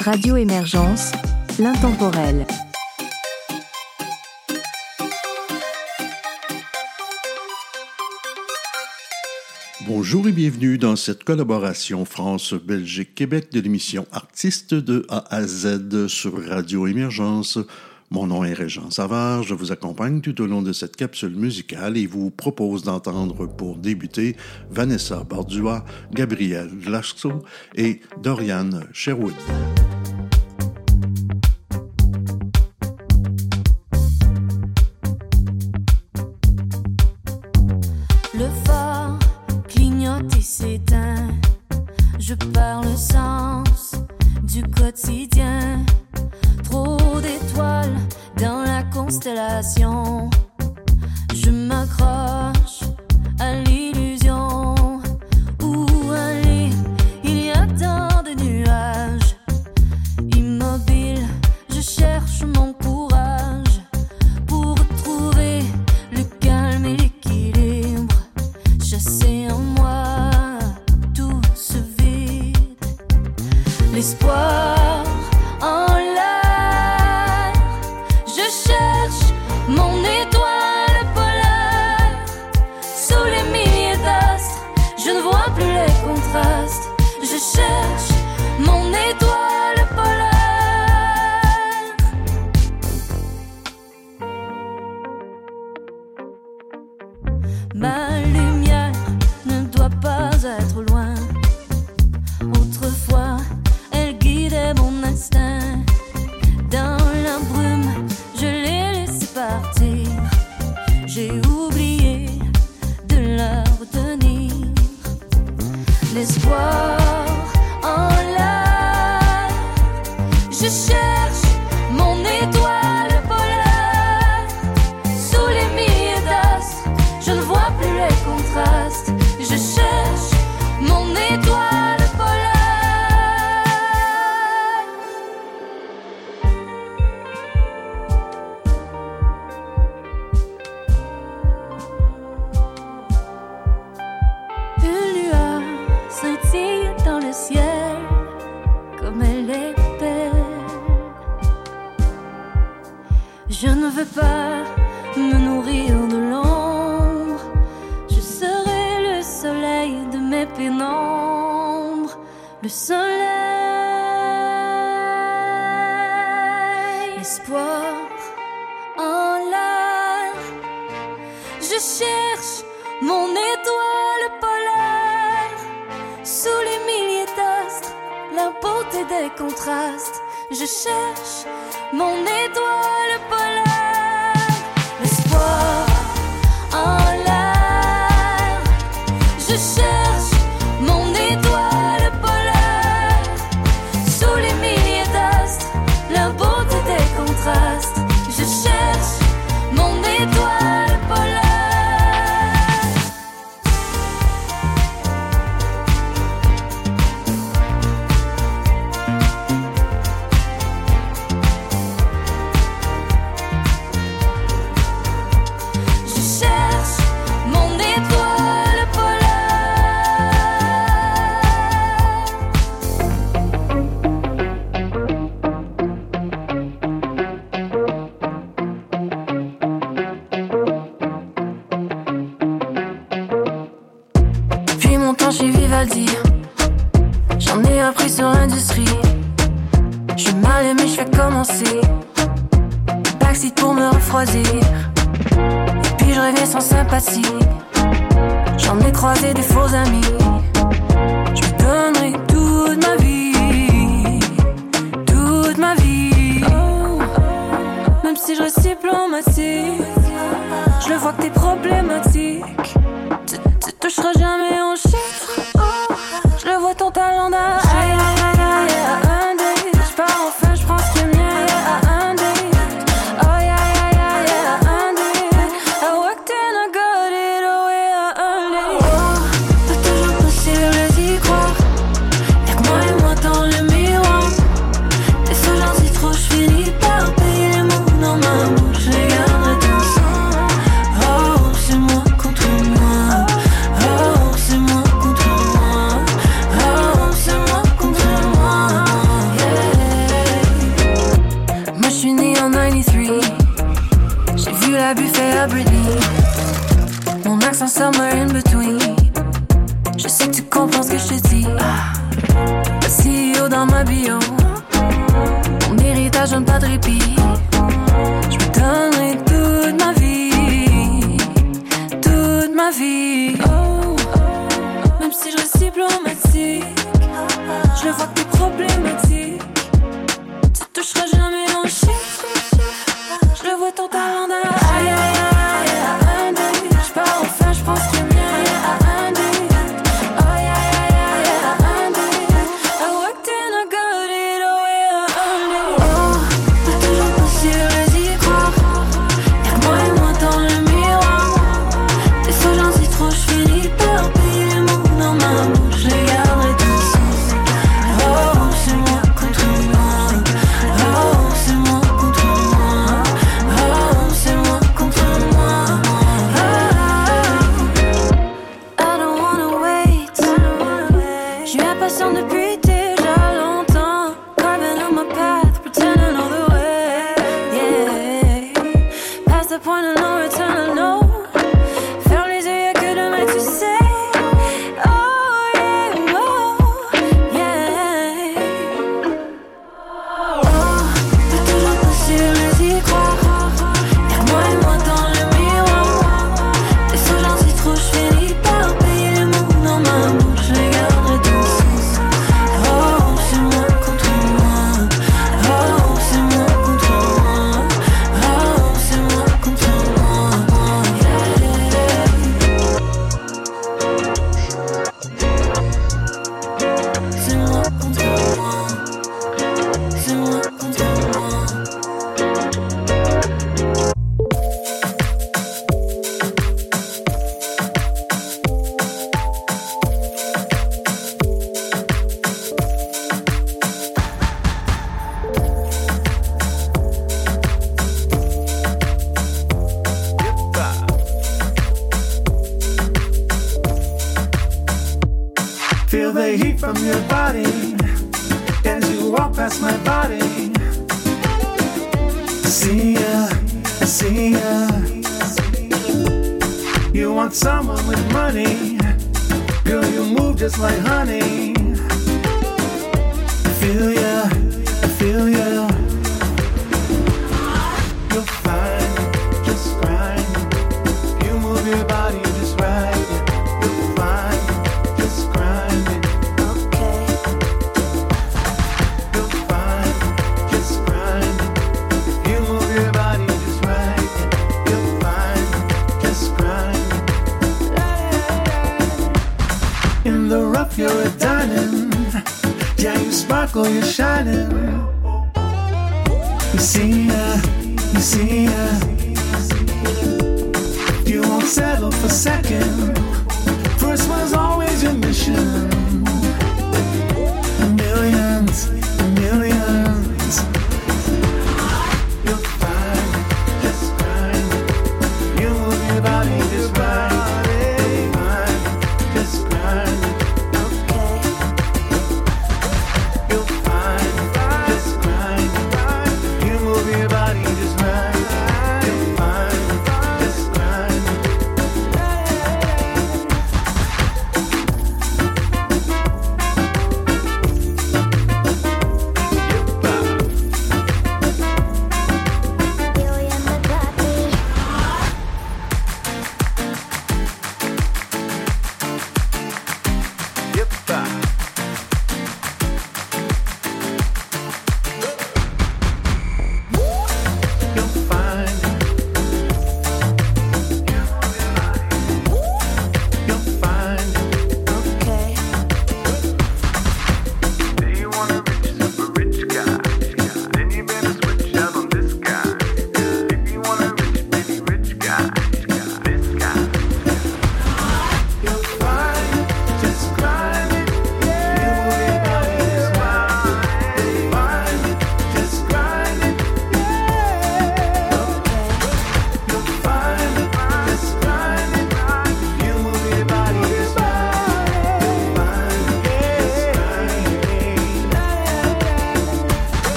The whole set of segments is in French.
Radio Émergence, l'intemporel. Bonjour et bienvenue dans cette collaboration France-Belgique-Québec de l'émission Artistes de A à Z sur Radio Émergence. Mon nom est Régent Savard, je vous accompagne tout au long de cette capsule musicale et vous propose d'entendre pour débuter Vanessa Bardua, Gabriel Lasco et Dorian Sherwood.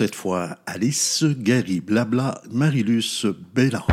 Cette fois Alice Gary Blabla Marilus Bellan.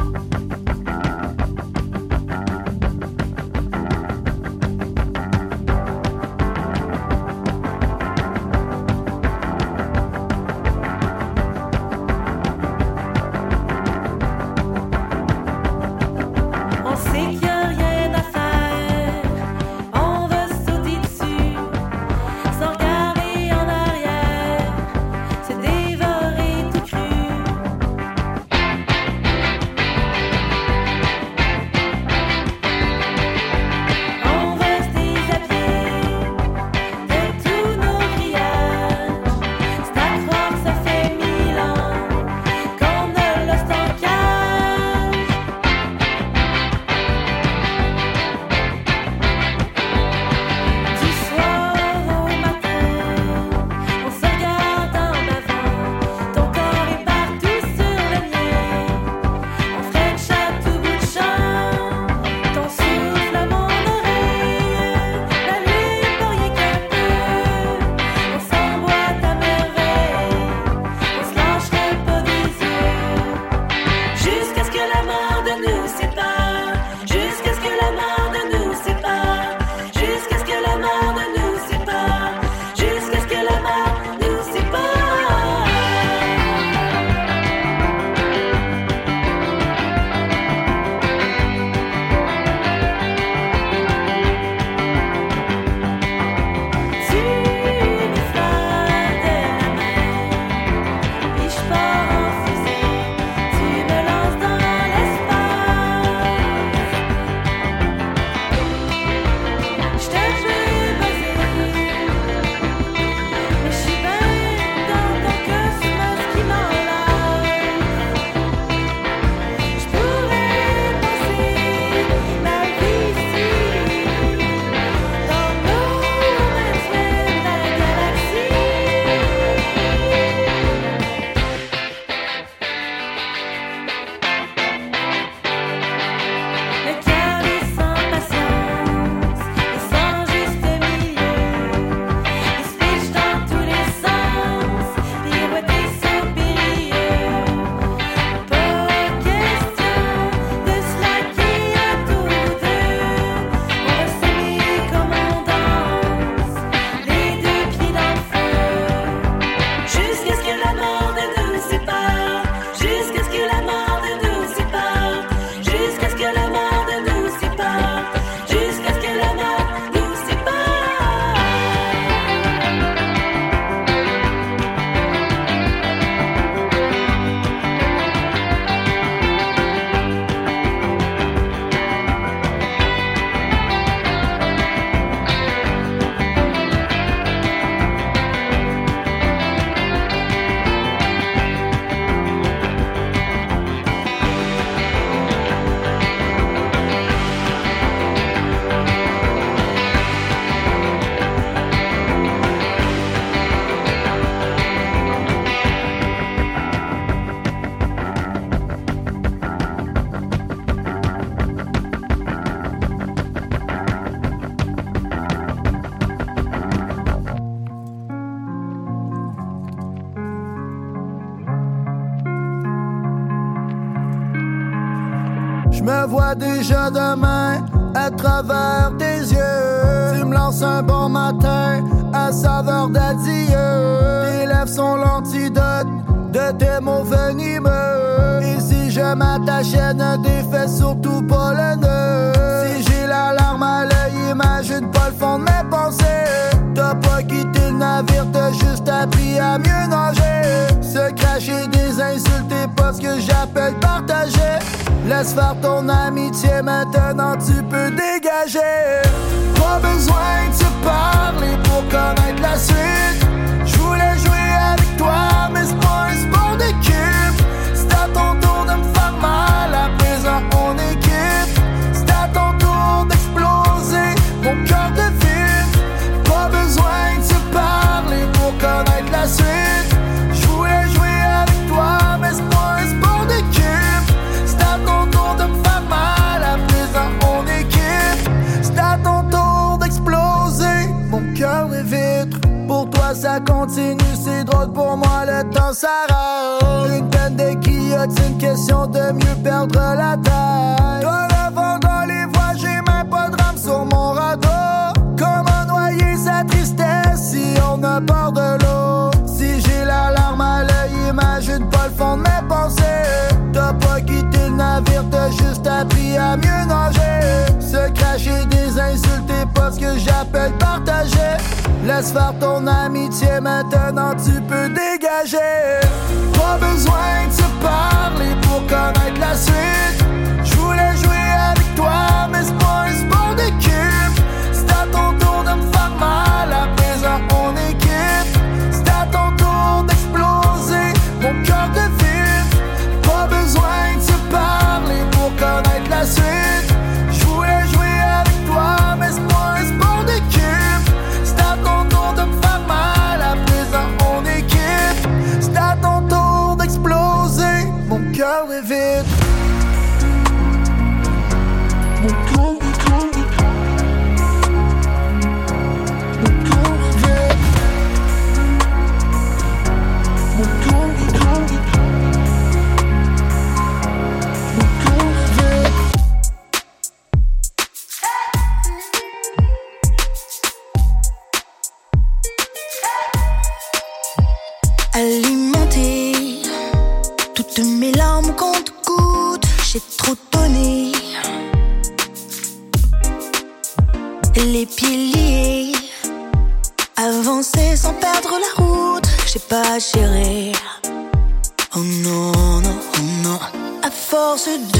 Déjà demain à travers tes yeux. Tu me lances un bon matin à saveur d'adieu. Tes lèvres sont l'antidote de tes mots venimeux. Et si je m'attachais, ne défais surtout pas le nœud. Si j'ai la larme à l'œil, imagine pas le fond de mes pensées. T'as pas quitté le navire, t'as juste appris à mieux nager. Se cracher des insultes pas ce que j'appelle partager. Laisse faire ton amitié, maintenant tu peux dégager. Pas besoin de se parler pour connaître la suite. Je voulais jouer avec toi, mais c'est pas un sport d'équipe. C'est à ton tour de me faire mal, à présent on équipe. C'est à ton tour d'exploser mon cœur de ville. Pas besoin de se parler pour connaître la suite. ça continue, c'est drôle pour moi, le temps s'arrête. Une peine des une question de mieux perdre la taille. Toi, le vent dans les voies, j'ai même pas de rame sur mon radeau. Comment noyer sa tristesse si on a peur de l'eau? Si j'ai la larme à l'œil, imagine pas le fond de mes pensées. T'as pas quitté le navire, t'as juste appris à mieux nager. Se cracher des insultes, pas ce que j'appelle partager. Laisse faire ton amitié, maintenant tu peux dégager. Pas besoin de se parler pour connaître la suite. Je voulais jouer avec toi, mais c'est pas un sport d'équipe. C'est à ton tour de me faire mal, à présent on est quitte. C'est à ton tour d'exploser mon cœur de vide. Pas besoin de se parler pour connaître la suite. piliers. Avancer sans perdre la route, j'ai pas géré. Oh non, non, oh non. À force de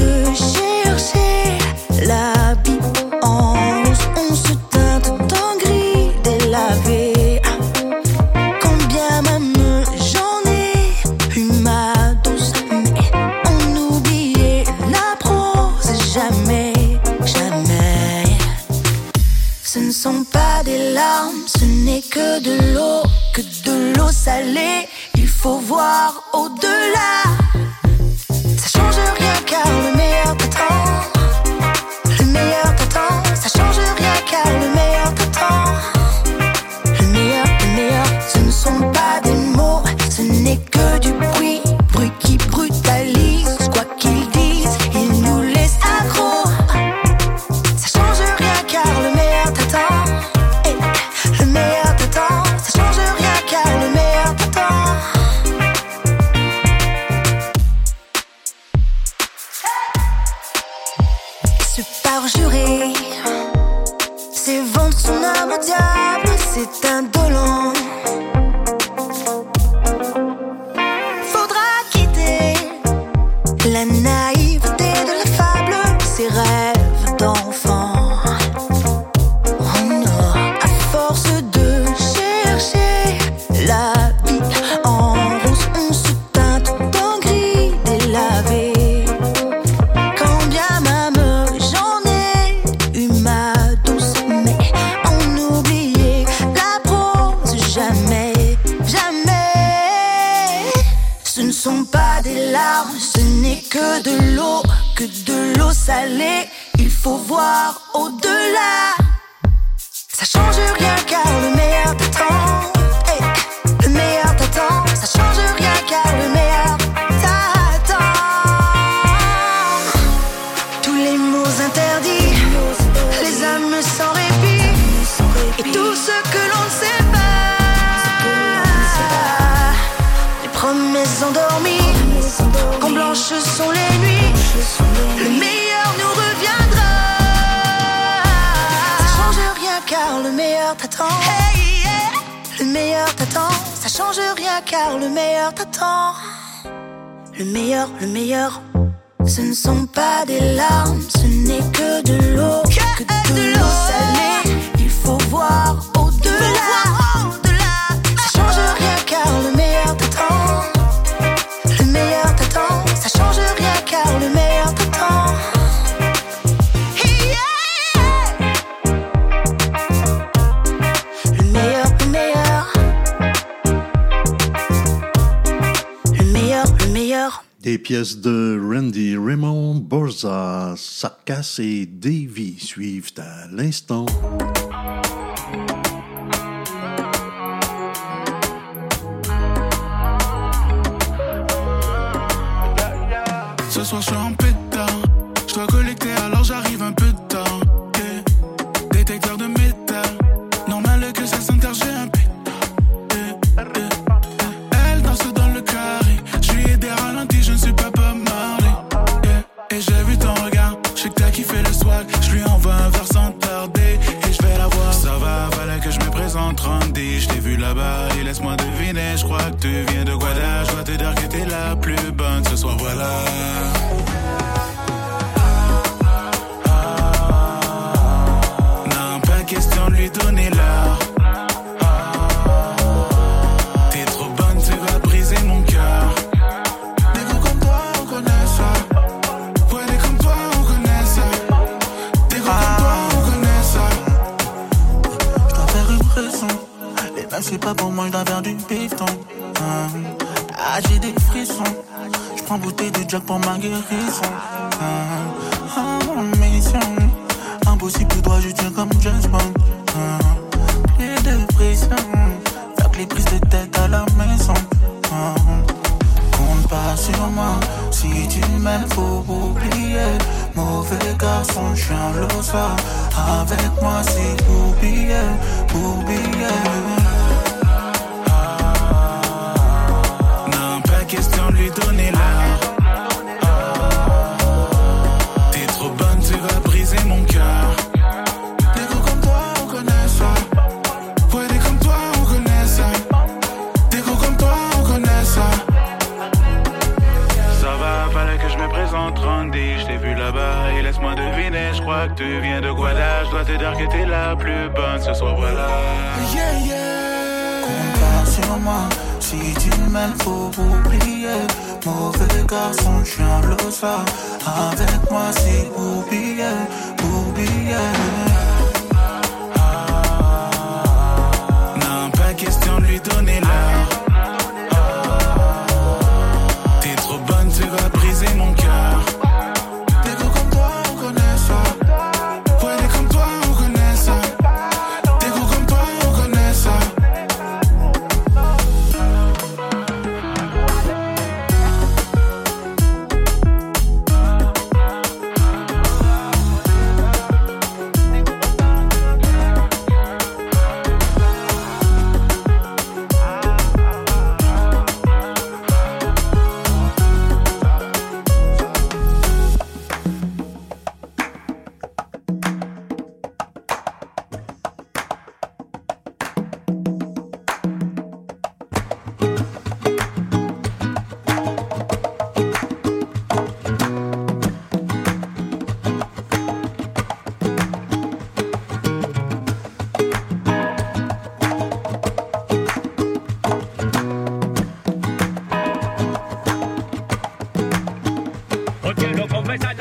Charles Sarkas et Davy suivent à l'instant. Ce soir, Tu viens de Guada, je dois te dire que t'es la plus bonne ce soir, voilà. Ah, j'ai des frissons. Je prends bouteille de Jack pour ma guérison. Ah, ah, mission. Impossible, toi, je tiens comme Jack.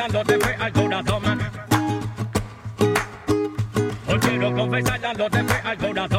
dándote fe al corazón. Hoy quiero confesar dándote fe al corazón.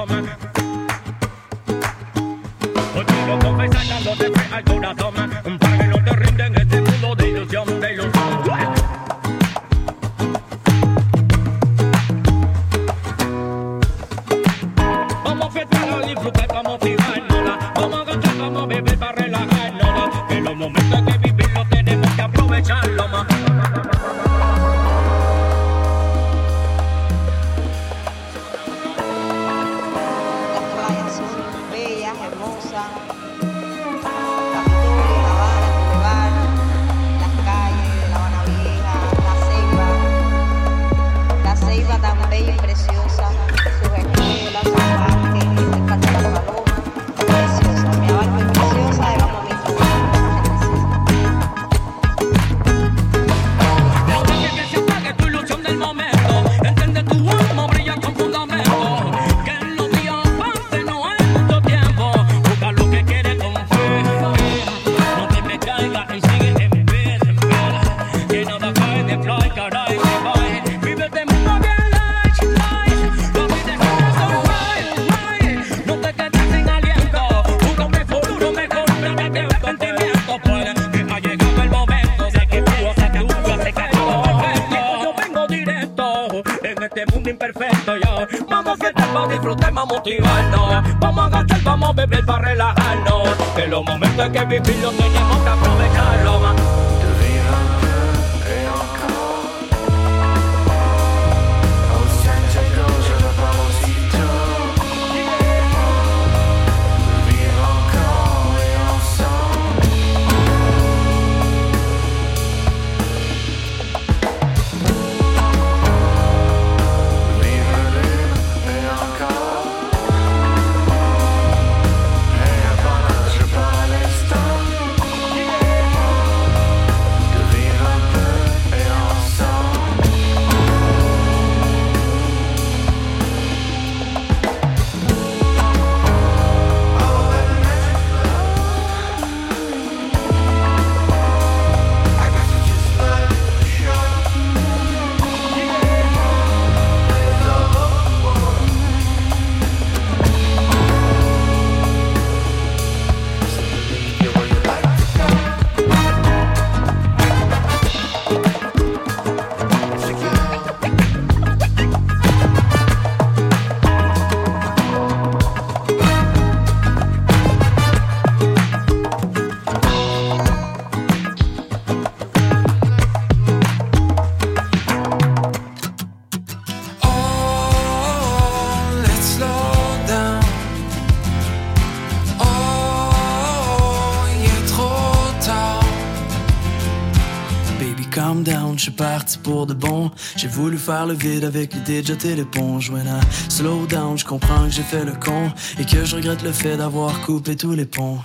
Faire le vide avec l'idée de jeter l'éponge. When I slow down, je comprends que j'ai fait le con et que je regrette le fait d'avoir coupé tous les ponts.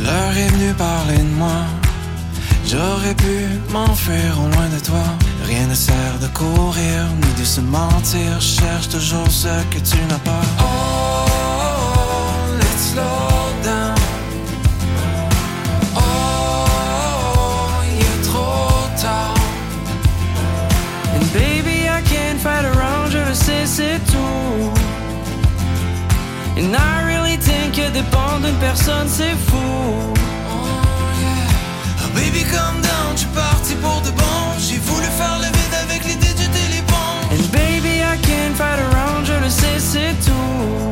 L'heure est venue parler de moi. J'aurais pu m'enfuir au loin de toi. Rien ne sert de courir ni de se mentir. Cherche toujours ce que tu n'as pas. Sais, c'est tout. And I really think que dépendre d'une personne, c'est fou. Oh, baby, calm down, je suis parti pour de bon. J'ai voulu faire le vide avec l'idée les bombes. And baby, I can't fight around, je le sais, c'est tout.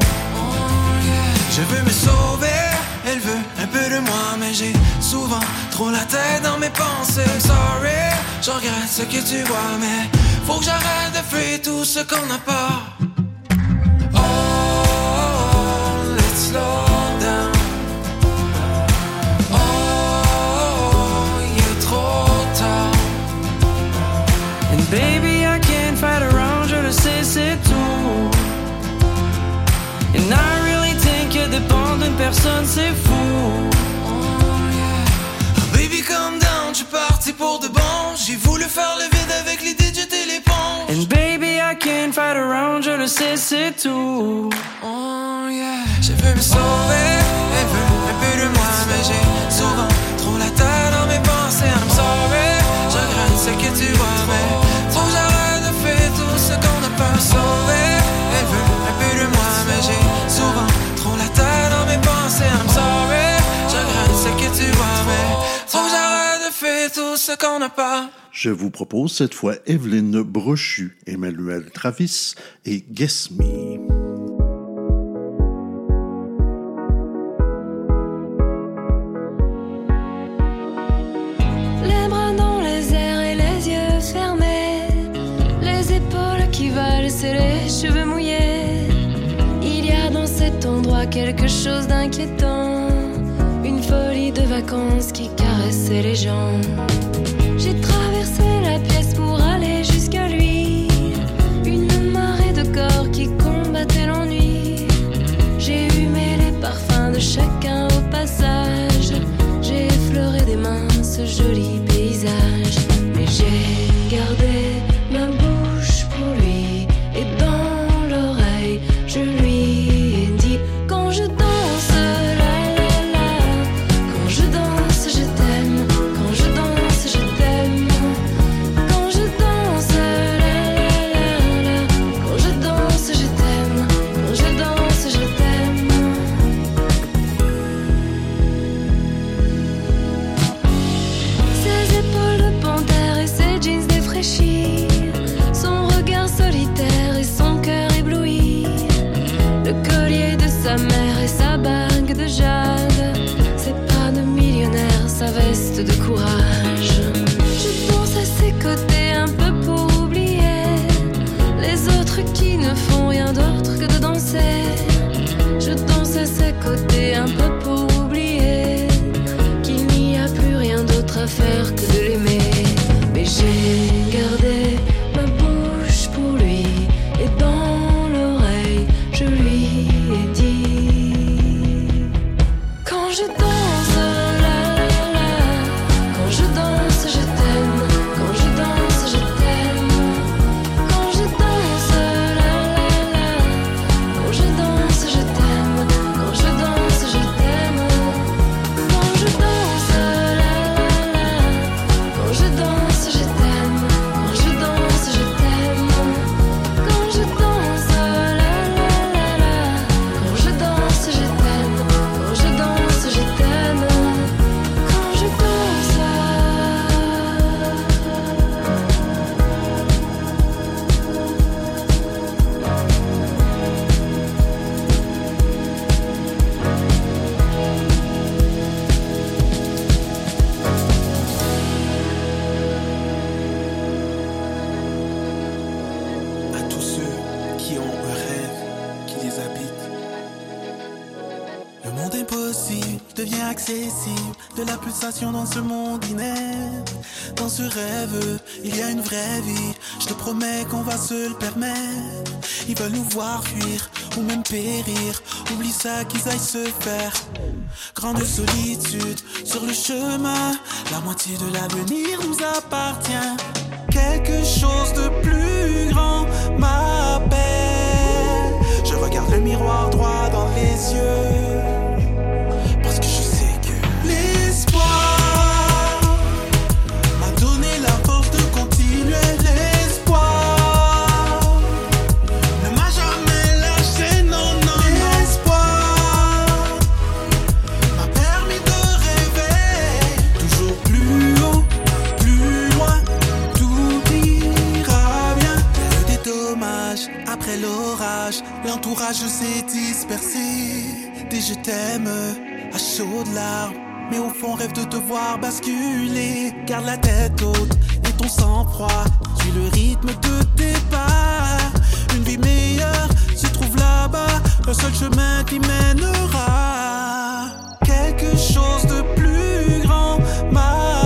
Je veux me sauver, elle veut un peu de moi, mais j'ai souvent trop la tête dans mes pensées. Sorry, je regrette ce que tu vois, mais faut que j'arrête de fuir tout ce qu'on n'a pas. Oh, let's slow down. Oh, baby, dépendre d'une personne, c'est fou. Oh, baby, calm down, je suis parti pour de bon. J'ai voulu faire le vide avec l'idée de jeter l'éponge. And baby, I can't fight around, je le sais, c'est tout. Oh yeah. Je veux me sauver, elle veut un peu de moi, mais j'ai souvent trop la tête dans mes pensées. I'm sorry, je regrette ce que tu vois, mais que j'arrête de faire tout ce qu'on n'a pas sauvé. J'arrête de faire tout ce qu'on n'a pas. Je vous propose cette fois Evelyne Brochu, Emmanuel Travis et Guess Me. Les bras dans les airs et les yeux fermés, les épaules qui valsent et les cheveux mouillés. Il y a dans cet endroit quelque chose d'inquiétant, une folie de vacances les gens. J'ai traversé la pièce pour ses côtés un peu pour oublier qu'il n'y a plus rien d'autre à faire que de se le. Ils veulent nous voir fuir ou même périr. Oublie ça qu'ils aillent se faire. Grande solitude sur le chemin. La moitié de l'avenir nous appartient. Quelque chose de plus grand m'appelle. Je regarde le miroir droit dans les yeux. Dispersé. Des je t'aime à chaudes larmes. Mais au fond, rêve de te voir basculer. Garde la tête haute et ton sang-froid. Suis le rythme de tes pas. Une vie meilleure se trouve là-bas. Un seul chemin qui mènera. Quelque chose de plus grand m'appelle.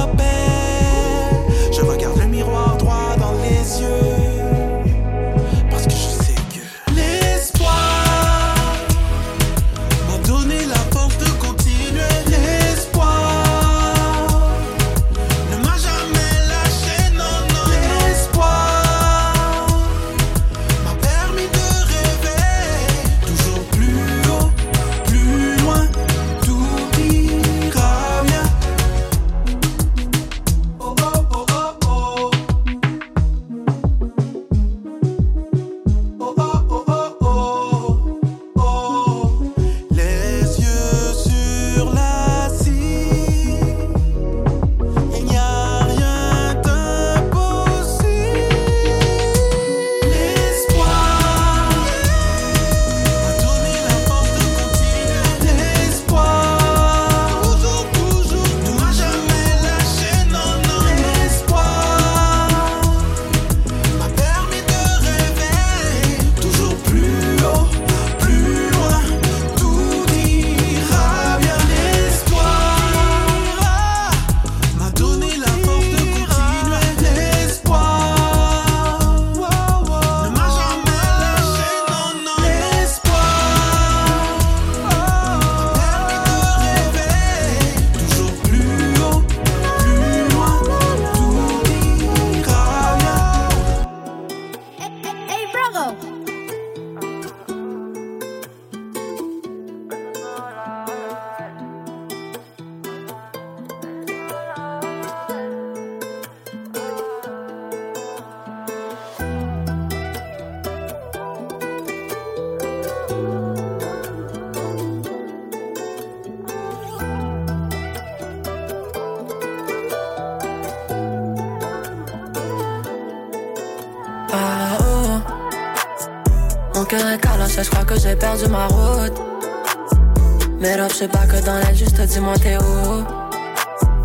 Dis-moi t'es où?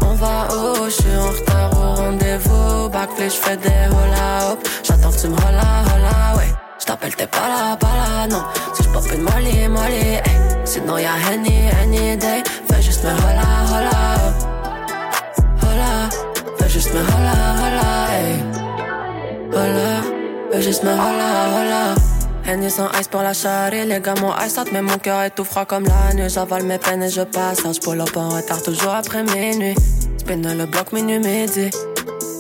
On va où, je suis en retard au rendez-vous. Backflip, je fais des hola hop J'attends que tu me hola hola, ouais. J't'appelle, t'es pas là, pas là, non. Si j'pop une molly, molly, hey. Sinon y'a Henny, any day. Fais juste me hola hola hop Hola, fais juste me hola hola, hey. Hola, fais juste me hola hola Henny sans ice pour la charrie, les gars mon ice out Mais mon cœur est tout froid comme la nuit. J'avale mes peines et je passe Je en retard toujours après minuit. Spin le bloc minuit midi.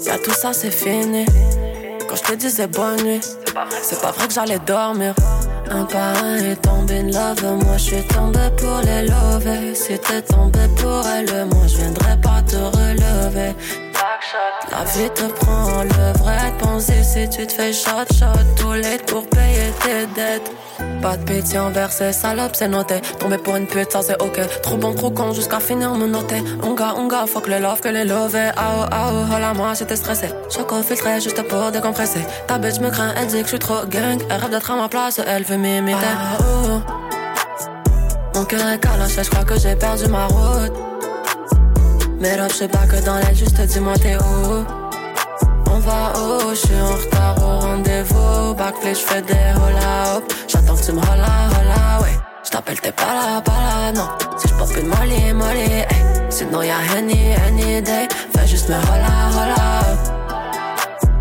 Y'a tout ça c'est fini. Quand je te disais bonne nuit. C'est pas vrai que j'allais dormir. Un par un est tombé in love Moi je suis tombé pour les lover. Si t'es tombé pour elle Moi je viendrai pas te relever La vie te prend le vrai pensée si tu te fais shot shot tous les pour payer tes dettes. Pas de pitié envers ces salopes, c'est noté. Tomber pour une pute, ça c'est ok. Trop bon, trop con, jusqu'à finir me noter. Onga, onga, fuck le love que les lovés. Ah oh, ah oh, hola, moi j'étais stressé. Choco filtré juste pour décompresser. Ta bitch me craint, elle dit que je suis trop gang. Elle rêve d'être à ma place, elle veut m'imiter. Ah oh, mon cœur est calaché, je crois que j'ai perdu ma route. Mes robes, je pas que dans l'aile, juste dis-moi t'es où. On va haut, je suis en retard au rendez-vous. Baclé, je fais des hola hop. J'attends que tu me hola hola, ouais. Je t'appelle, t'es pas là, pas là, non. Si je pop une molly, molly, hey. Sinon y'a any, any day. Fais juste me hola hola.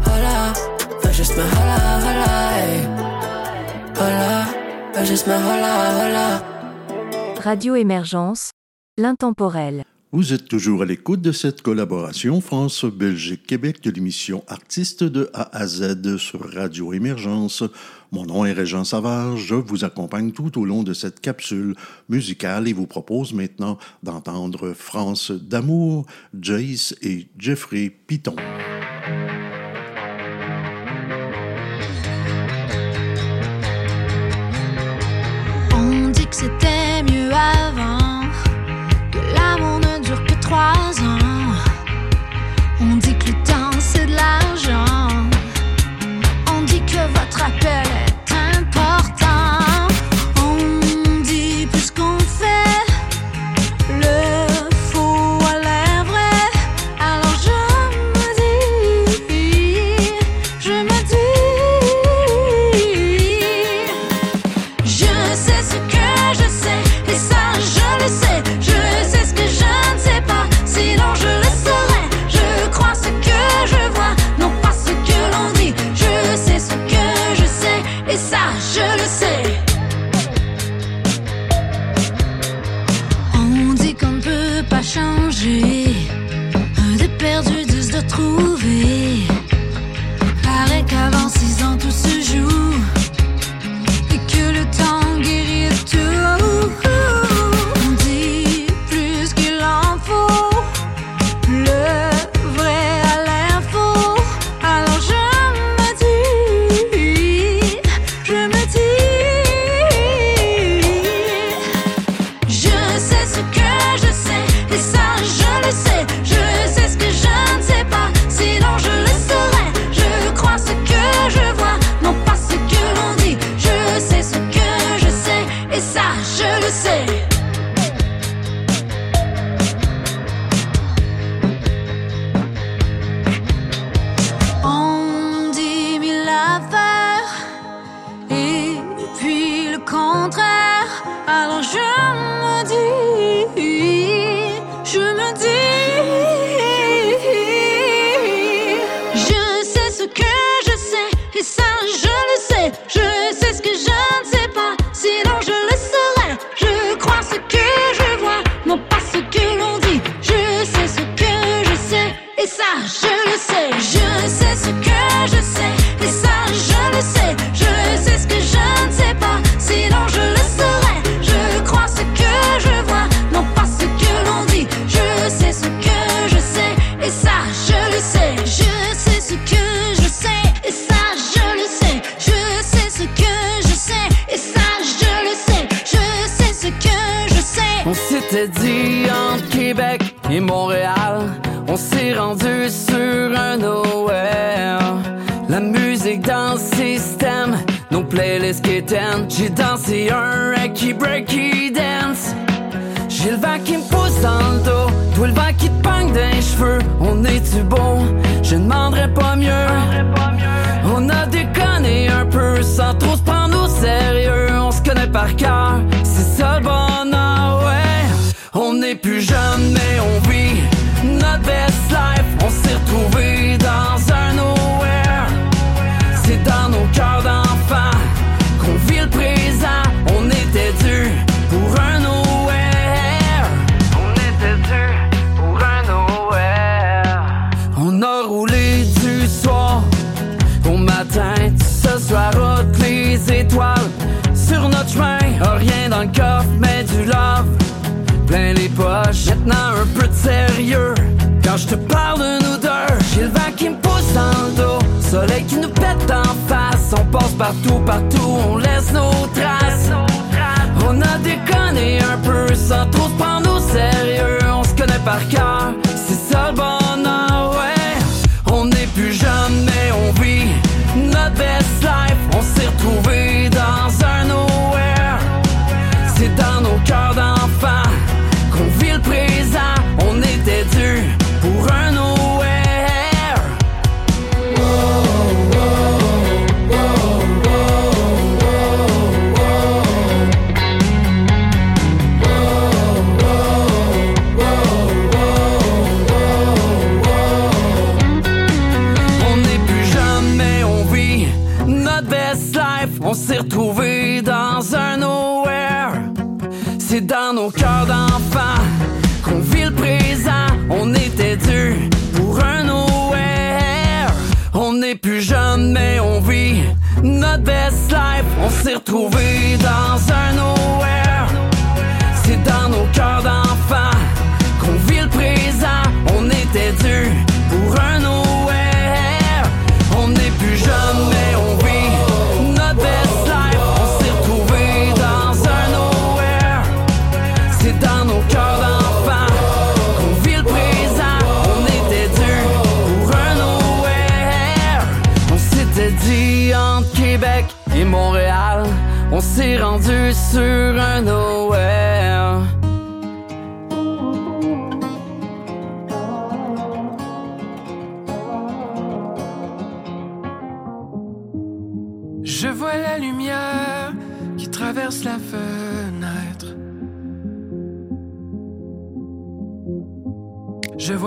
Hola, fais juste me hola hola, hey. Fais juste me hola hola. Radio Émergence, l'intemporel. Vous êtes toujours à l'écoute de cette collaboration France-Belgique-Québec de l'émission Artistes de A à Z sur Radio Émergence. Mon nom est Régent Savard, je vous accompagne tout au long de cette capsule musicale et vous propose maintenant d'entendre France d'amour, Jace et Jeffrey Piton. Quand je te parle de nous deux, j'ai le vent qui me pousse dans le dos, soleil qui nous pète en face. On passe partout, partout, on laisse nos traces. On a déconné un peu sans trop se prendre au sérieux. On se connaît par cœur, c'est ça le bonheur, ouais. On n'est plus jeune, mais on vit notre best life. On s'est retrouvés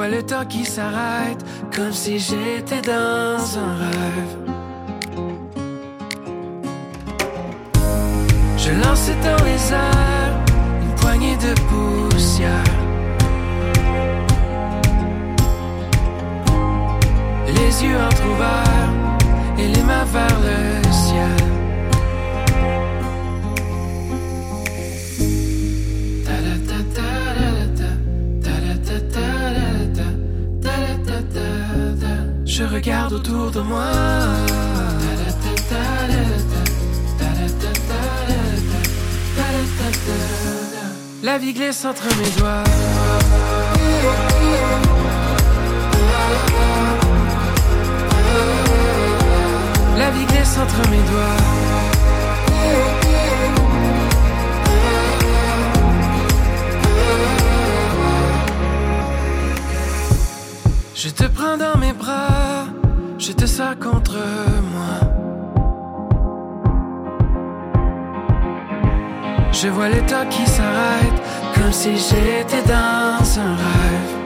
le temps qui s'arrête comme si j'étais dans un rêve. Je lançais dans les airs une poignée de poussière. Les yeux entrouverts et les mains vers Je regarde autour de moi. La vie glisse entre mes doigts. La vie glisse entre mes doigts. Je te prends dans mes bras, te sers contre moi. Je vois temps qui s'arrête comme si j'étais dans un rêve.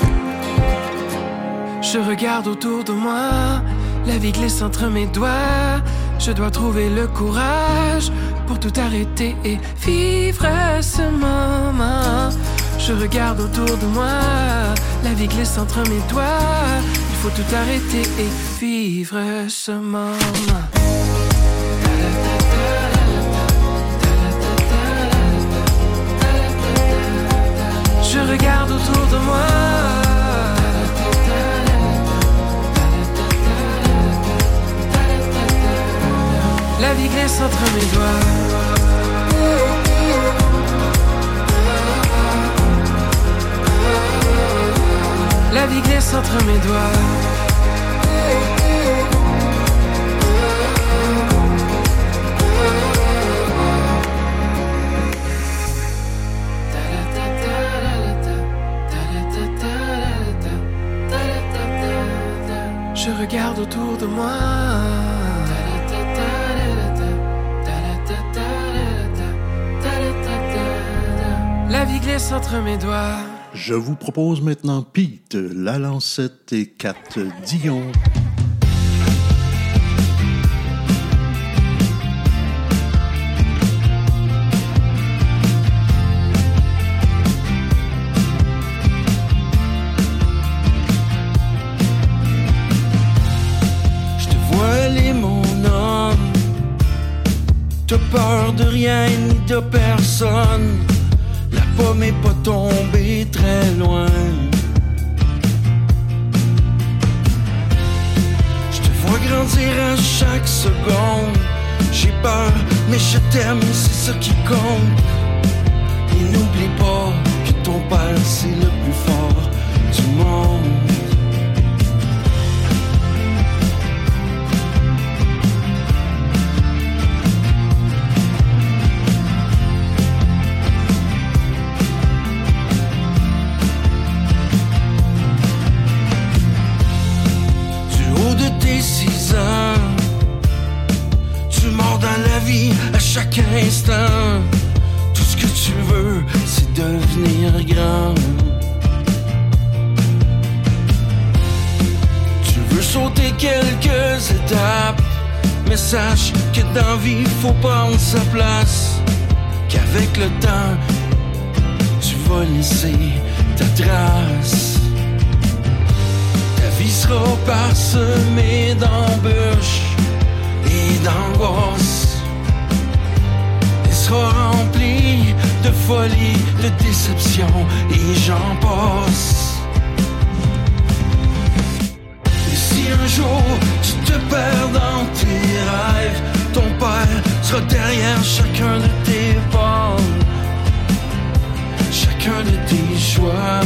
Je regarde autour de moi, la vie glisse entre mes doigts. Je dois trouver le courage pour tout arrêter et vivre ce moment. Je regarde autour de moi, la vie glisse entre mes doigts. Faut tout arrêter et vivre ce moment. Je regarde autour de moi. La vie glisse entre mes doigts. La vie glisse entre mes doigts. Je regarde autour de moi. La vie glisse entre mes doigts. Je vous propose maintenant Pete, La Lancette et Kat Dion. Je te vois aller, mon homme. T'as peur de rien ni de personne. Pomme est pas tombée très loin. Je te vois grandir à chaque seconde. J'ai peur, mais je t'aime, c'est ça qui compte. Et n'oublie pas que ton père, c'est le plus fort du monde. Tu mords dans la vie à chaque instant. Tout ce que tu veux, c'est devenir grand. Tu veux sauter quelques étapes, mais sache que dans la vie, faut prendre sa place. Qu'avec le temps, laisser ta trace. Vie sera parsemée d'embûches et d'angoisses. Elle sera remplie de folie, de déception et j'en passe. Et si un jour tu te perds dans tes rêves, ton père sera derrière chacun de tes pas, chacun de tes choix.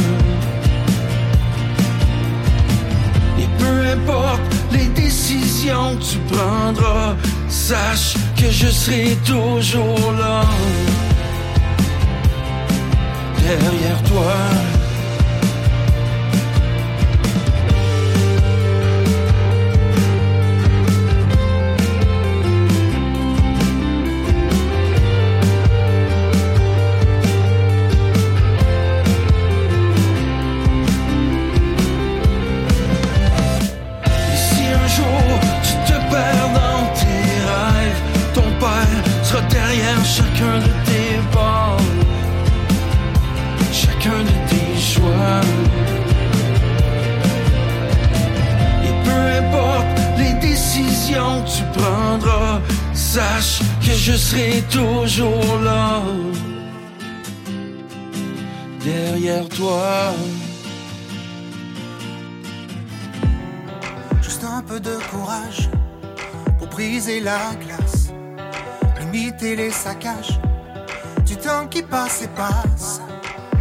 Peu importe les décisions que tu prendras, sache que je serai toujours là. Derrière toi. Tu prendras, sache que je serai toujours là, derrière toi. Juste un peu de courage pour briser la glace, limiter les saccages du temps qui passe et passe.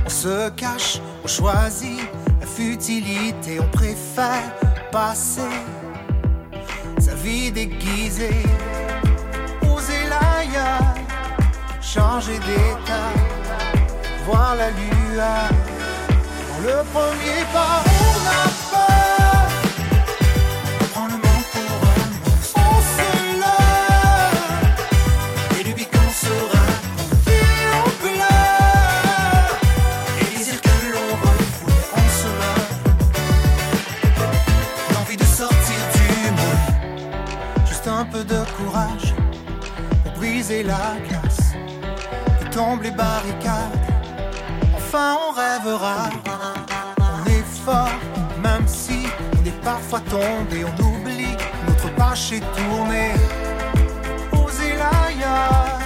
On se cache, on choisit la futilité, on préfère passer vie déguisée, oser l'ailleurs, changer d'état, voir la lueur. Le premier pas, briser la glace. Et tombe les barricades. Enfin on rêvera. On est fort, même si on est parfois tombé. On oublie notre page est tournée. Oser l'ailleurs,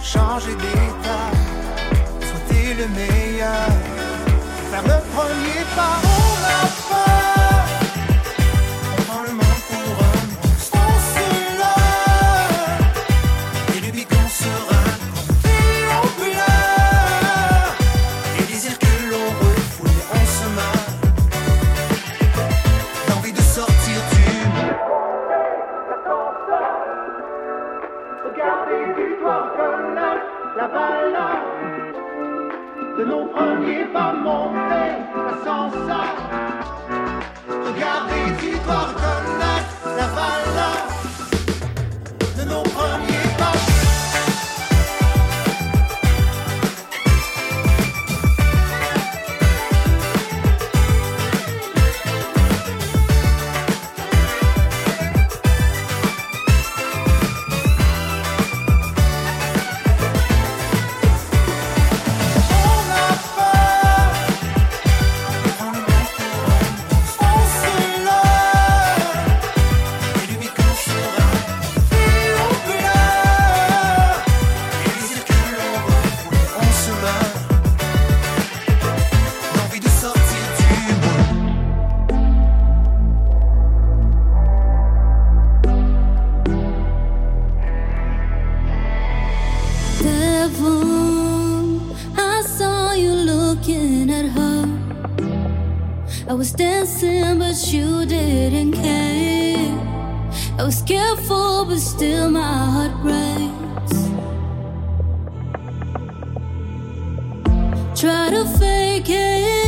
changer d'état, souhaiter le meilleur. Faire le premier pas, was dancing, but you didn't care. I was careful, but still my heart breaks. Try to fake it,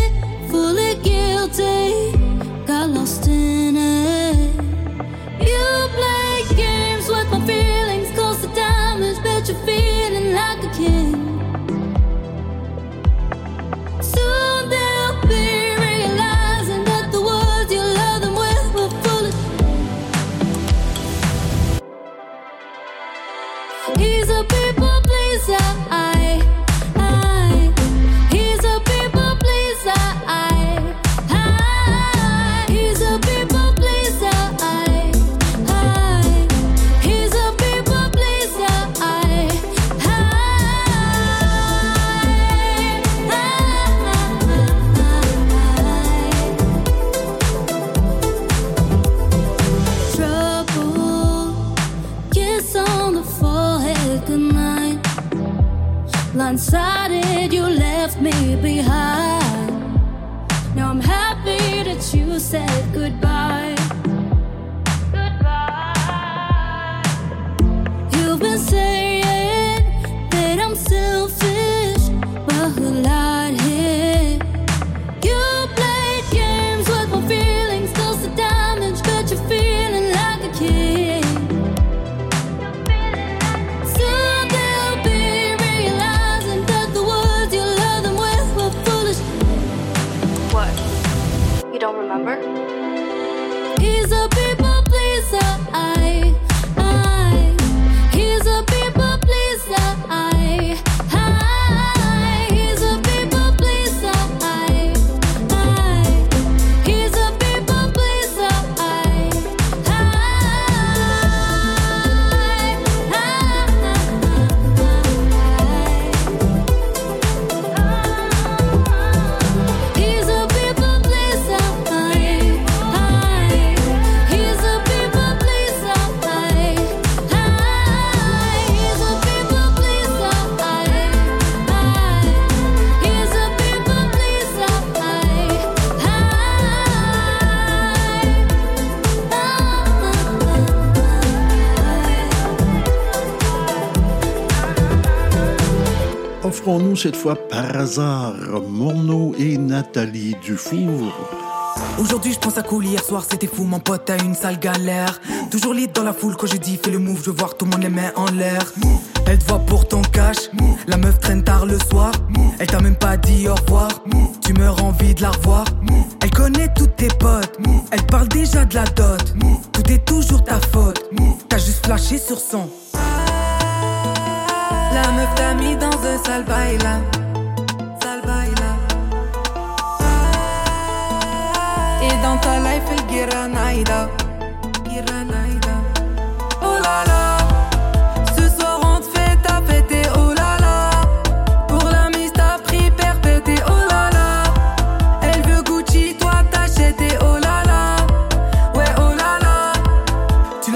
Cette fois par hasard Morneau et Nathalie Dufour. Aujourd'hui je pense à cool, hier soir c'était fou, mon pote a une sale galère. Toujours lit dans la foule quand je dis fais le move, je veux voir tout le monde les en l'air. Elle te voit pour ton cash, la meuf traîne tard le soir. Elle t'a même pas dit au revoir, tu meurs envie de la revoir. Elle connaît tous tes potes, elle parle déjà de la dot. Tout est toujours ta faute, t'as juste flashé sur son La meuf t'a mis dans un sale bail là Sale bail là Et dans ta life, elle Giranaida. Giranaida. Oh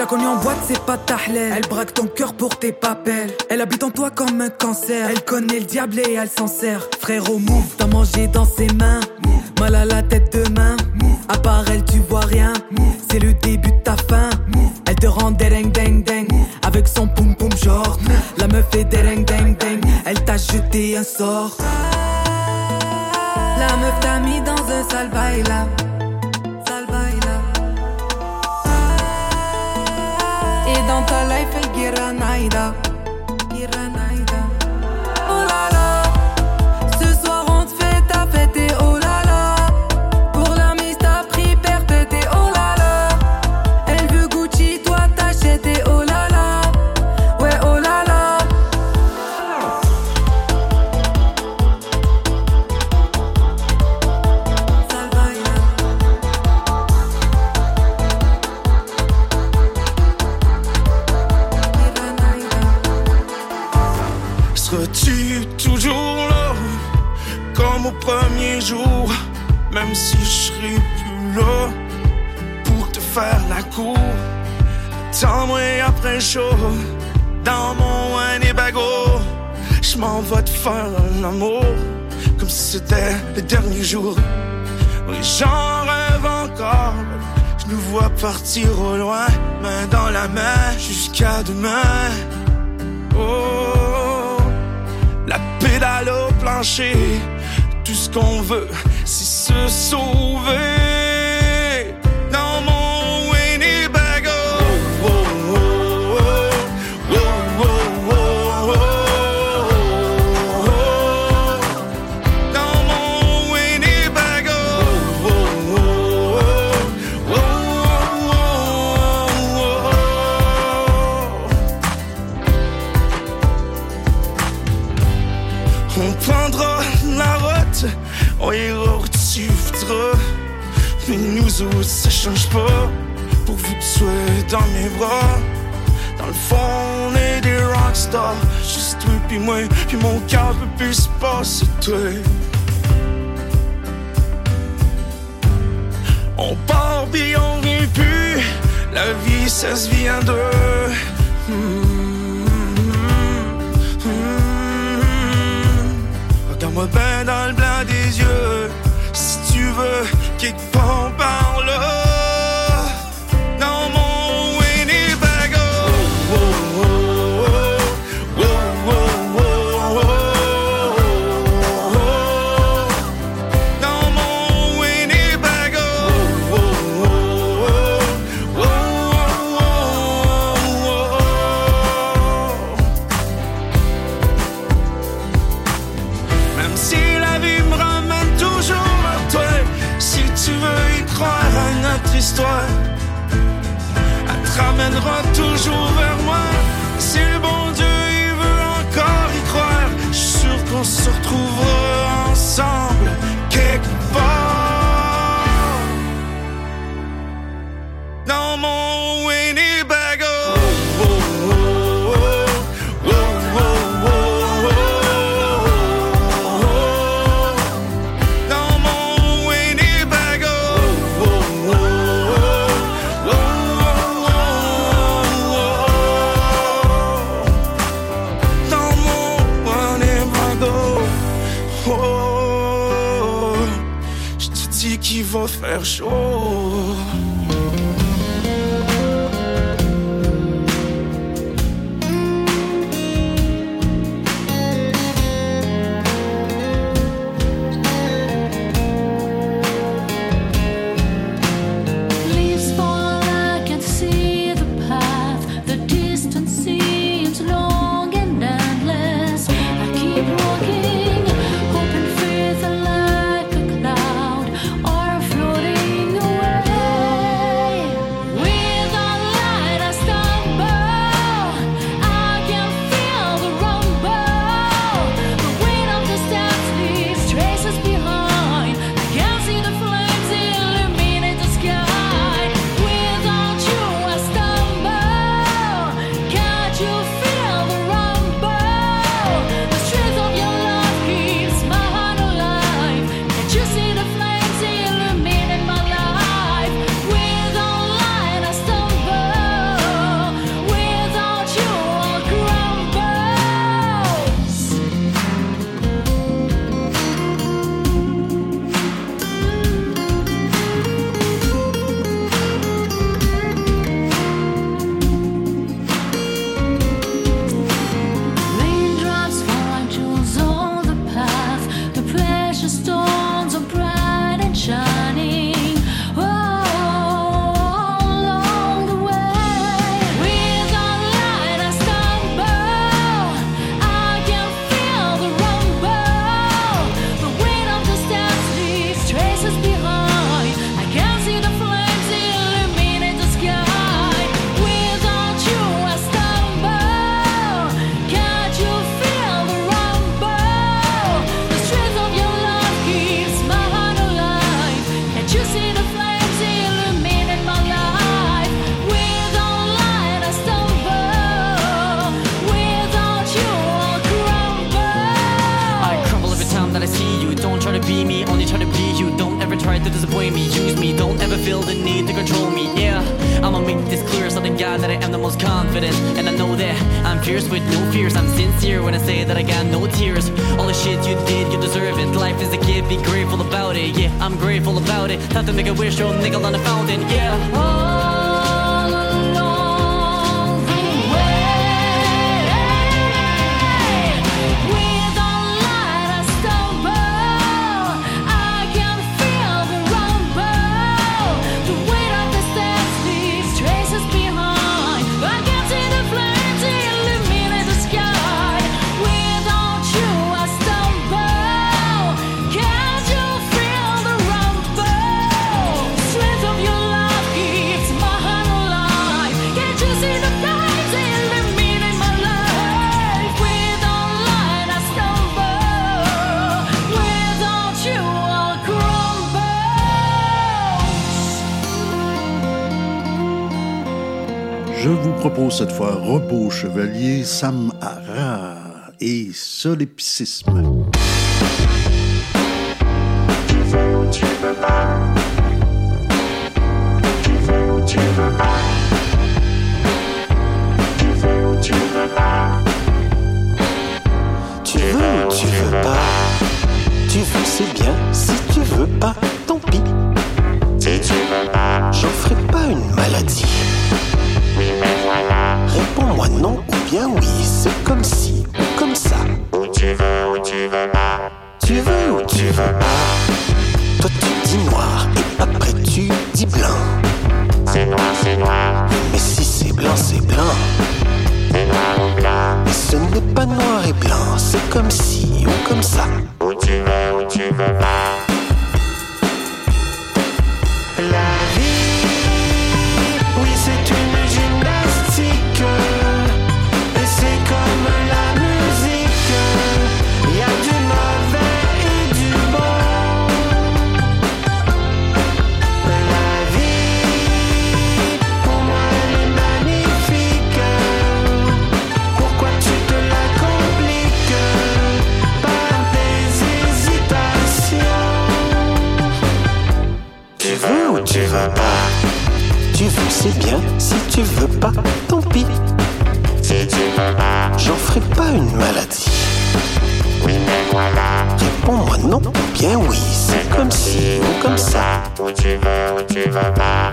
L'as connue en boîte, c'est pas ta. Elle braque ton cœur pour tes papels. Elle habite en toi comme un cancer. Elle connaît le diable et elle s'en sert. Frérot, move, t'as mangé dans ses mains. Mal à la tête demain. À part elle, tu vois rien. C'est le début de ta fin. Elle te rend dereng deng deng. Avec son poum poum genre. La meuf est dereng deng deng. Elle t'a jeté un sort. La meuf t'a mis dans un sale bail. Dans ta life, elle Giranaida. Giranaida. La cour? Attends-moi après chaud, dans mon Winnebago, je m'en vais te faire amour, comme si c'était le dernier jour. Oui, j'en rêve encore, je nous vois partir au loin, main dans la main, jusqu'à demain. Oh, la pédale au plancher. Tout ce qu'on veut, c'est se sauver. Ça change pas, pourvu que tu sois dans mes bras. Dans le fond, on est des rockstars, juste toi puis moi, puis mon cœur peut plus se passer toi. On part puis on revient plus, la vie ça se vit en deux. Regarde-moi bien dans le blanc des yeux, si tu veux, quelque part par là. Ramènera toujours vers faire chaud. Confident, and I know that I'm fierce with no fears. I'm sincere when I say that I got no tears. All the shit you did, you deserve it. Life is a gift, be grateful about it. Yeah, I'm grateful about it. Have to make a wish, throw a nickel on the fountain. Yeah. All Chevalier, Sam Hara et Solipsisme. Tu veux ou tu veux pas? Tu veux c'est bien, si tu veux pas, tant pis. Si tu veux pas, j'en ferai pas une maladie. Réponds-moi non ou bien oui, c'est comme si ou comme ça. Ou tu veux ou tu veux pas. Tu veux ou tu veux pas. Toi tu dis noir et après tu dis blanc. C'est noir, c'est noir. Mais si c'est blanc, c'est blanc. C'est noir ou blanc. Mais ce n'est pas noir et blanc, c'est comme si ou comme ça. Où tu veux ou tu veux pas. Tu veux, c'est bien. Si tu veux pas, tant pis. Si tu veux pas, j'en ferai pas une maladie. Oui, mais voilà. Réponds-moi non ou bien oui. C'est comme si ou comme ça. Où tu veux pas.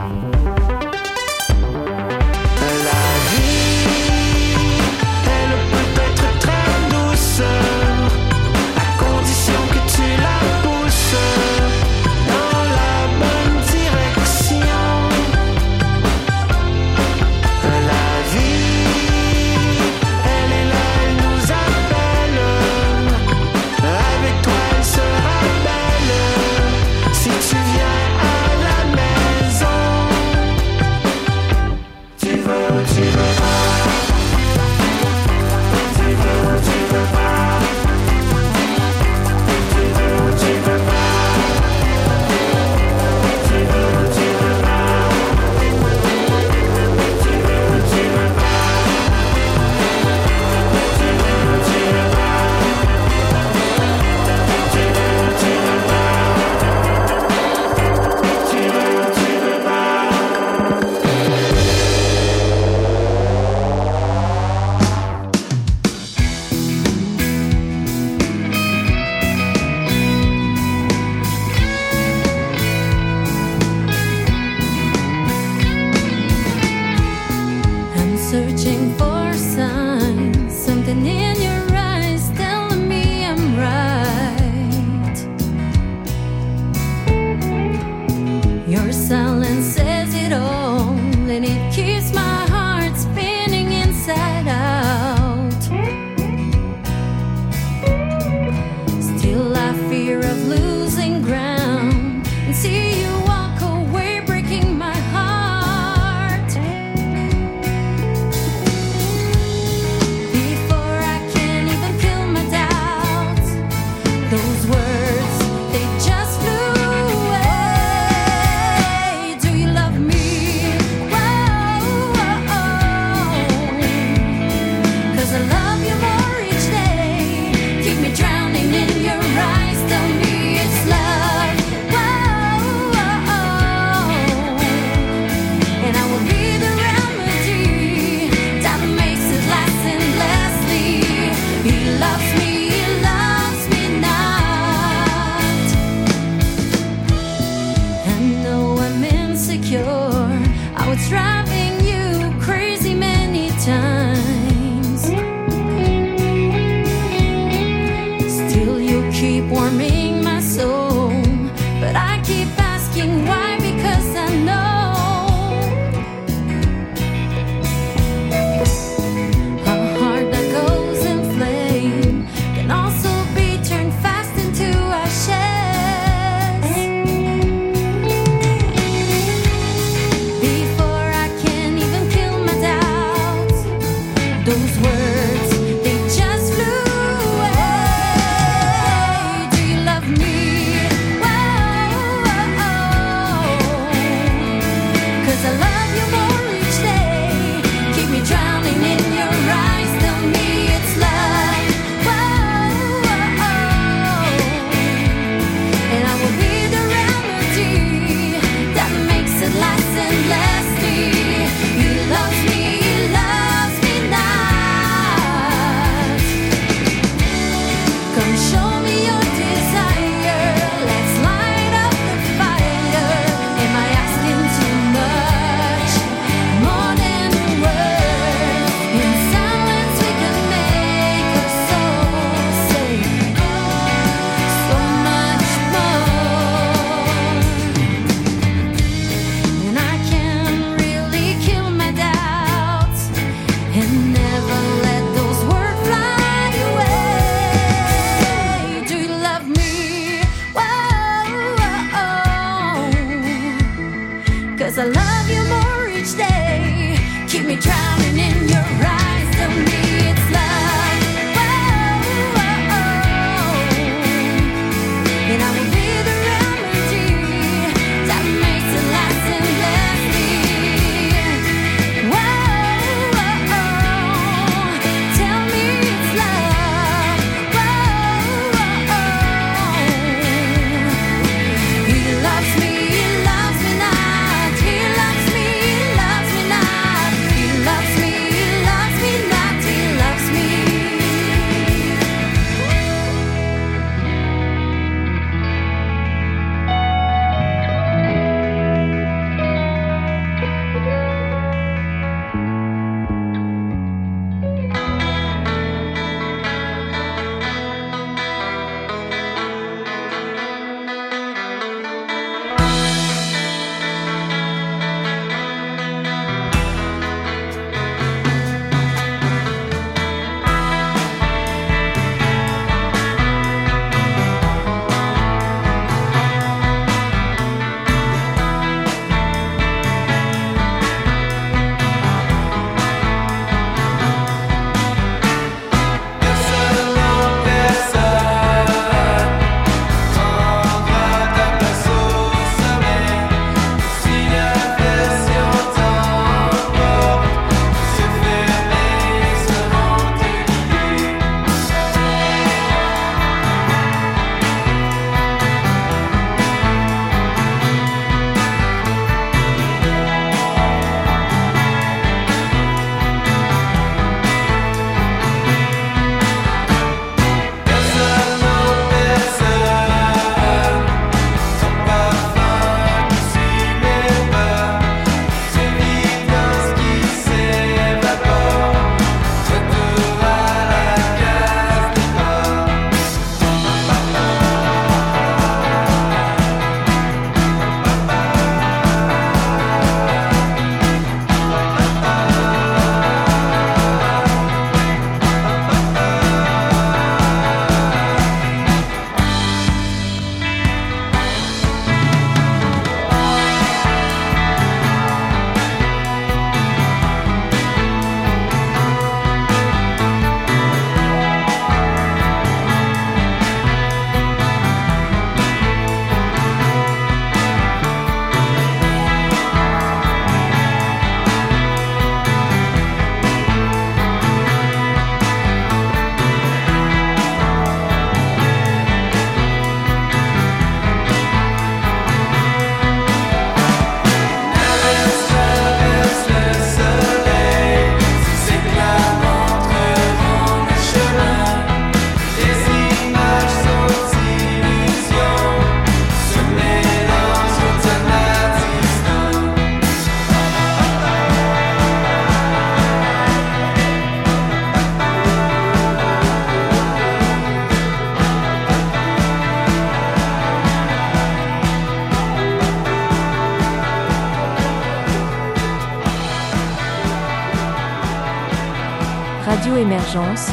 Émergence,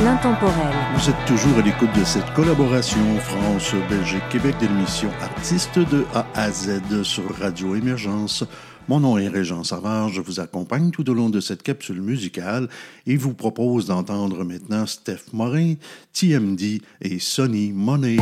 l'intemporel. Vous êtes toujours à l'écoute de cette collaboration France-Belgique-Québec de l'émission Artistes de A à Z sur Radio Émergence. Mon nom est Régent Savard, je vous accompagne tout au long de cette capsule musicale et vous propose d'entendre maintenant Steph Morin, TMD et Sonny Money.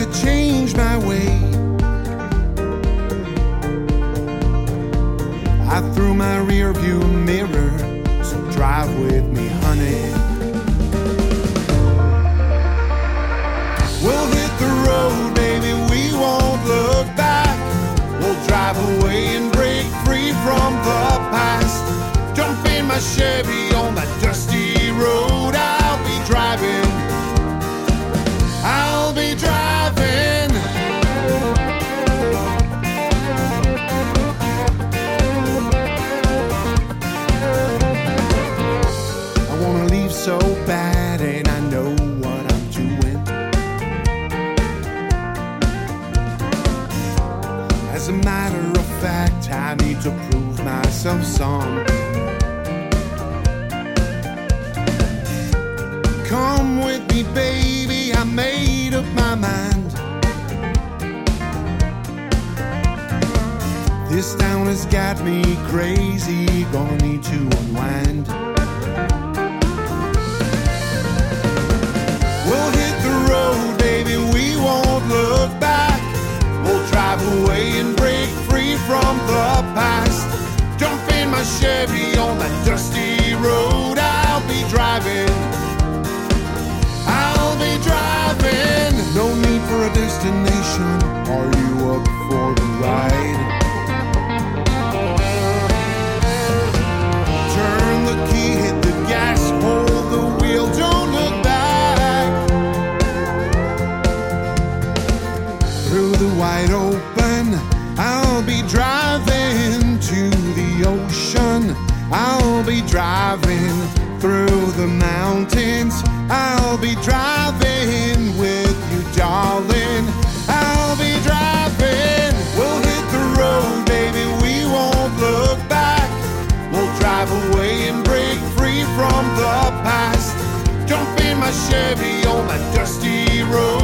To change my way. I threw my rear view mirror, so drive with me, honey. We'll hit the road, baby, we won't look back. We'll drive away and break free from the past. Jump in my Chevy myself some. Come with me, baby, I made up my mind. This town has got me crazy, gonna need to unwind. We'll hit the road, baby, we won't look back. We'll drive away and break free from the past. My Chevy on that dusty road. I'll be driving. I'll be driving. No need for a destination. Are you up for the ride? Turn the key, hit the gas, hold the wheel, don't look back. Through the wide open, I'll be driving through the mountains. I'll be driving with you, darling. I'll be driving. We'll hit the road, baby. We won't look back. We'll drive away and break free from the past. Jump in my Chevy oh, on that dusty road.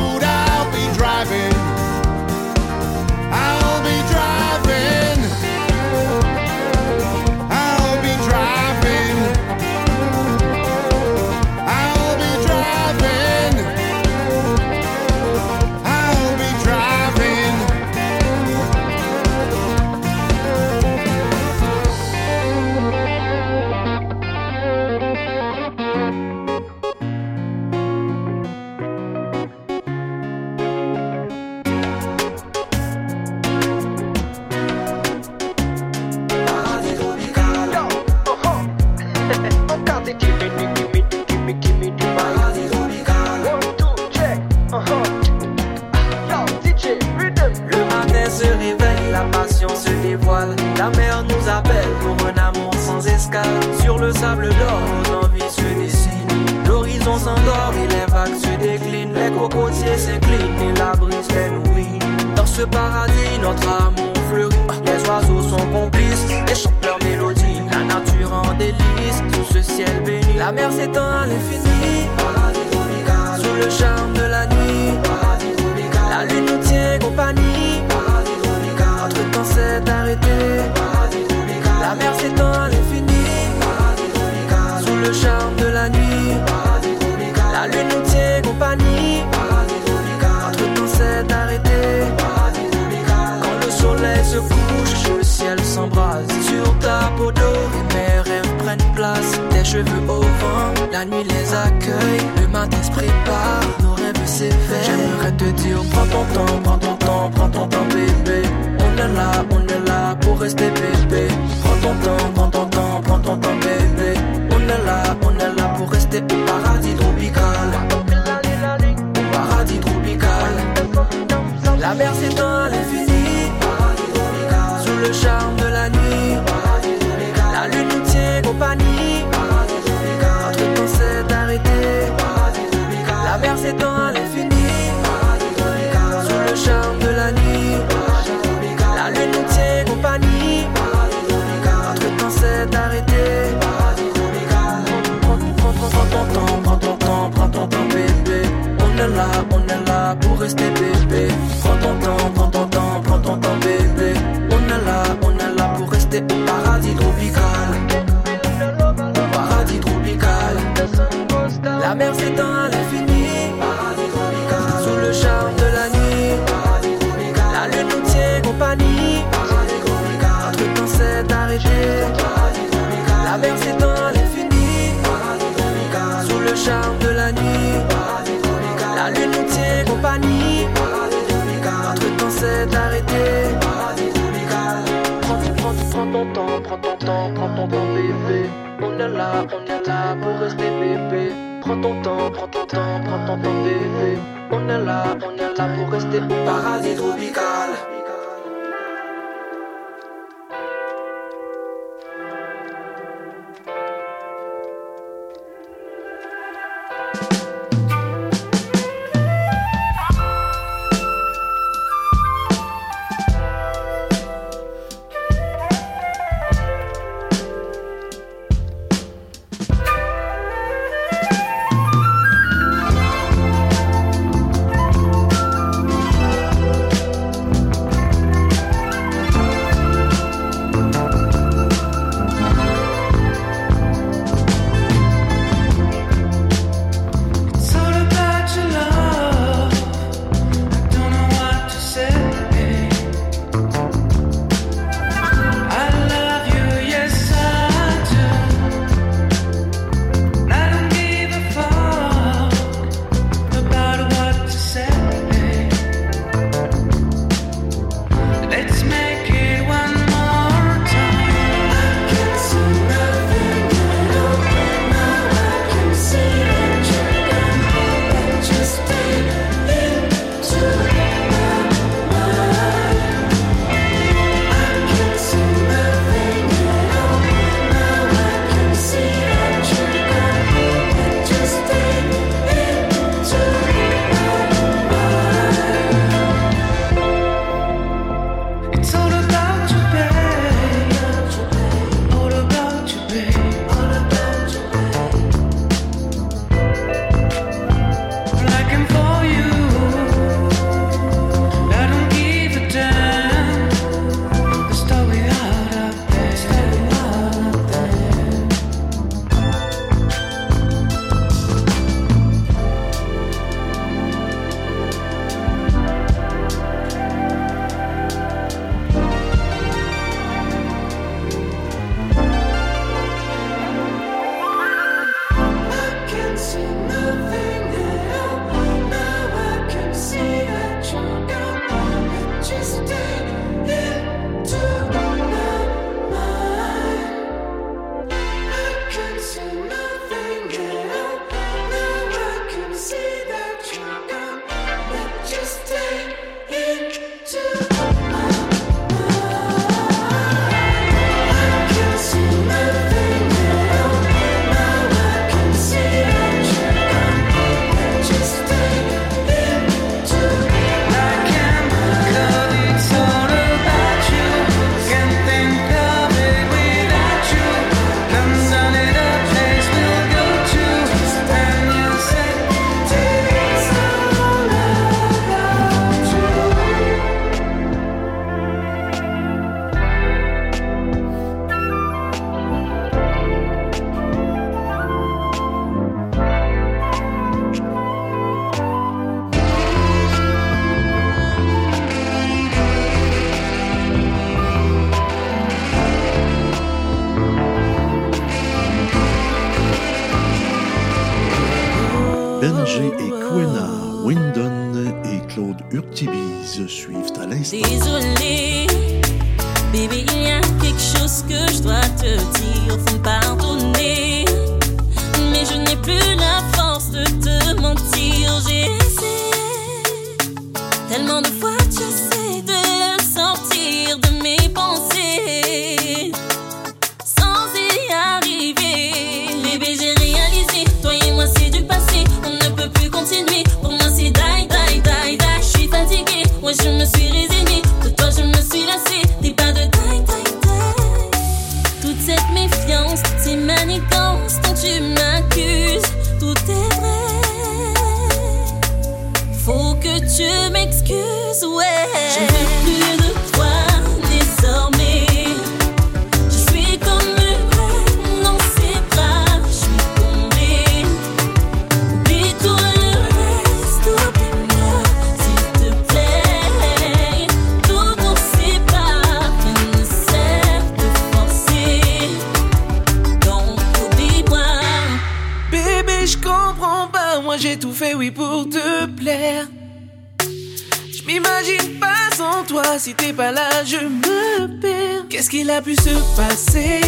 Qu'il a pu se passer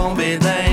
presque tomber dans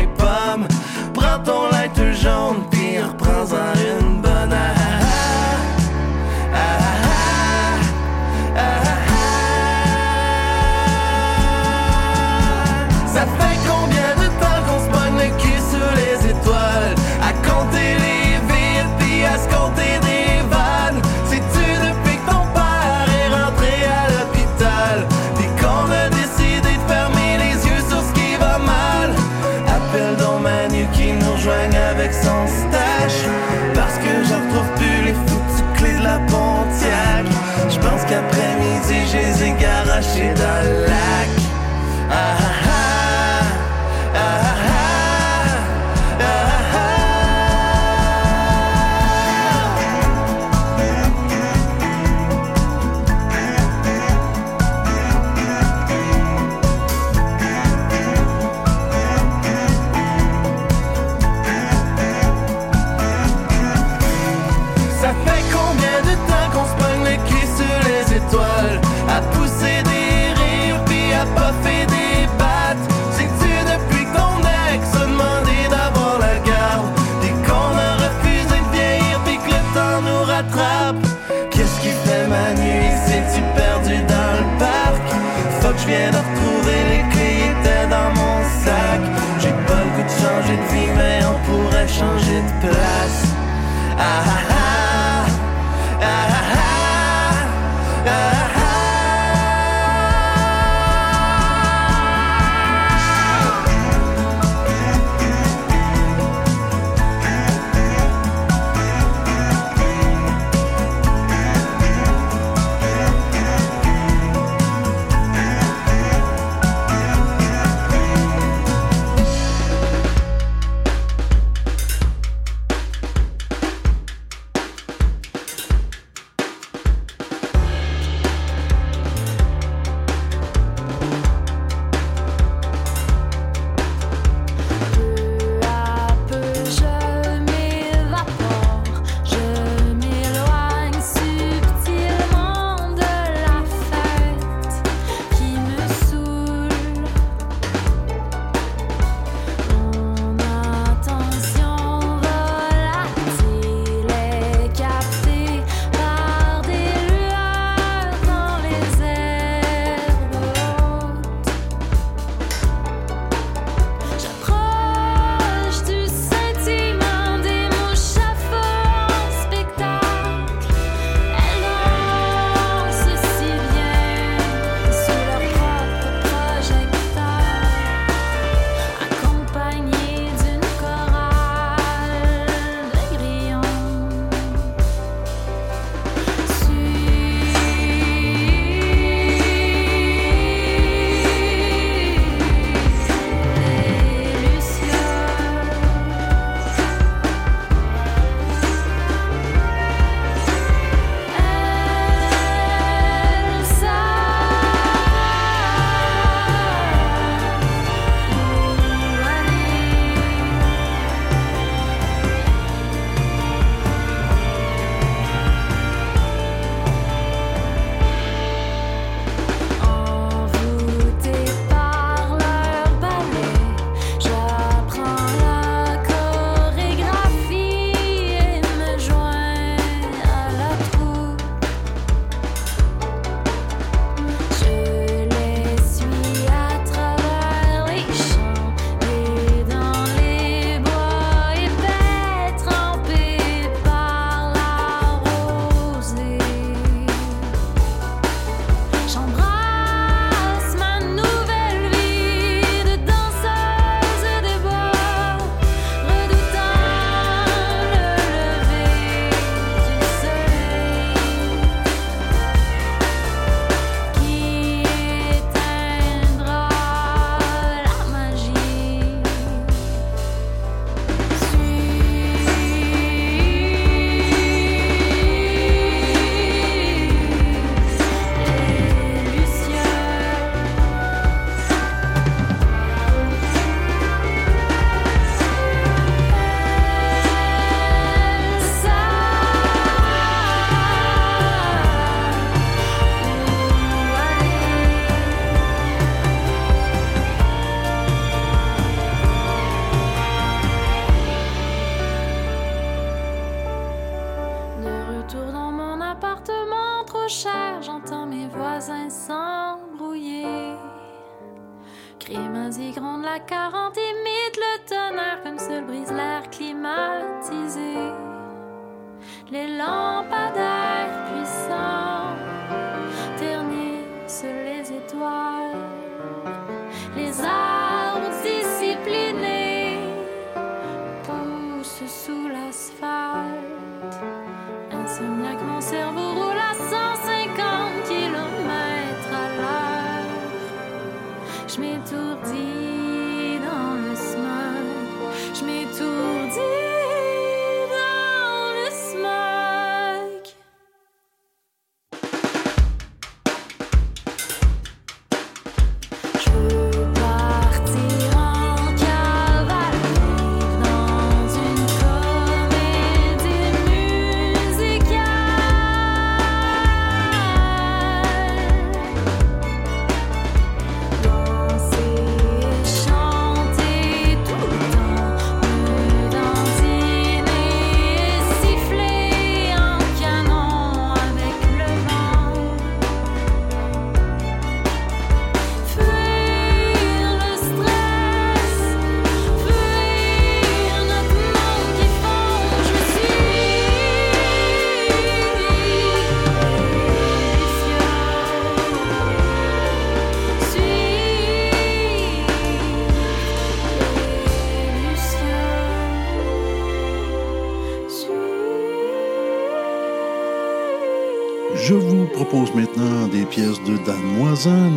Je vous propose maintenant des pièces de Dan Moisin,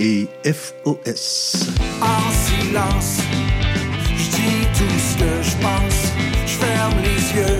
et FOS. En silence, je dis tout ce que je pense, je ferme les yeux.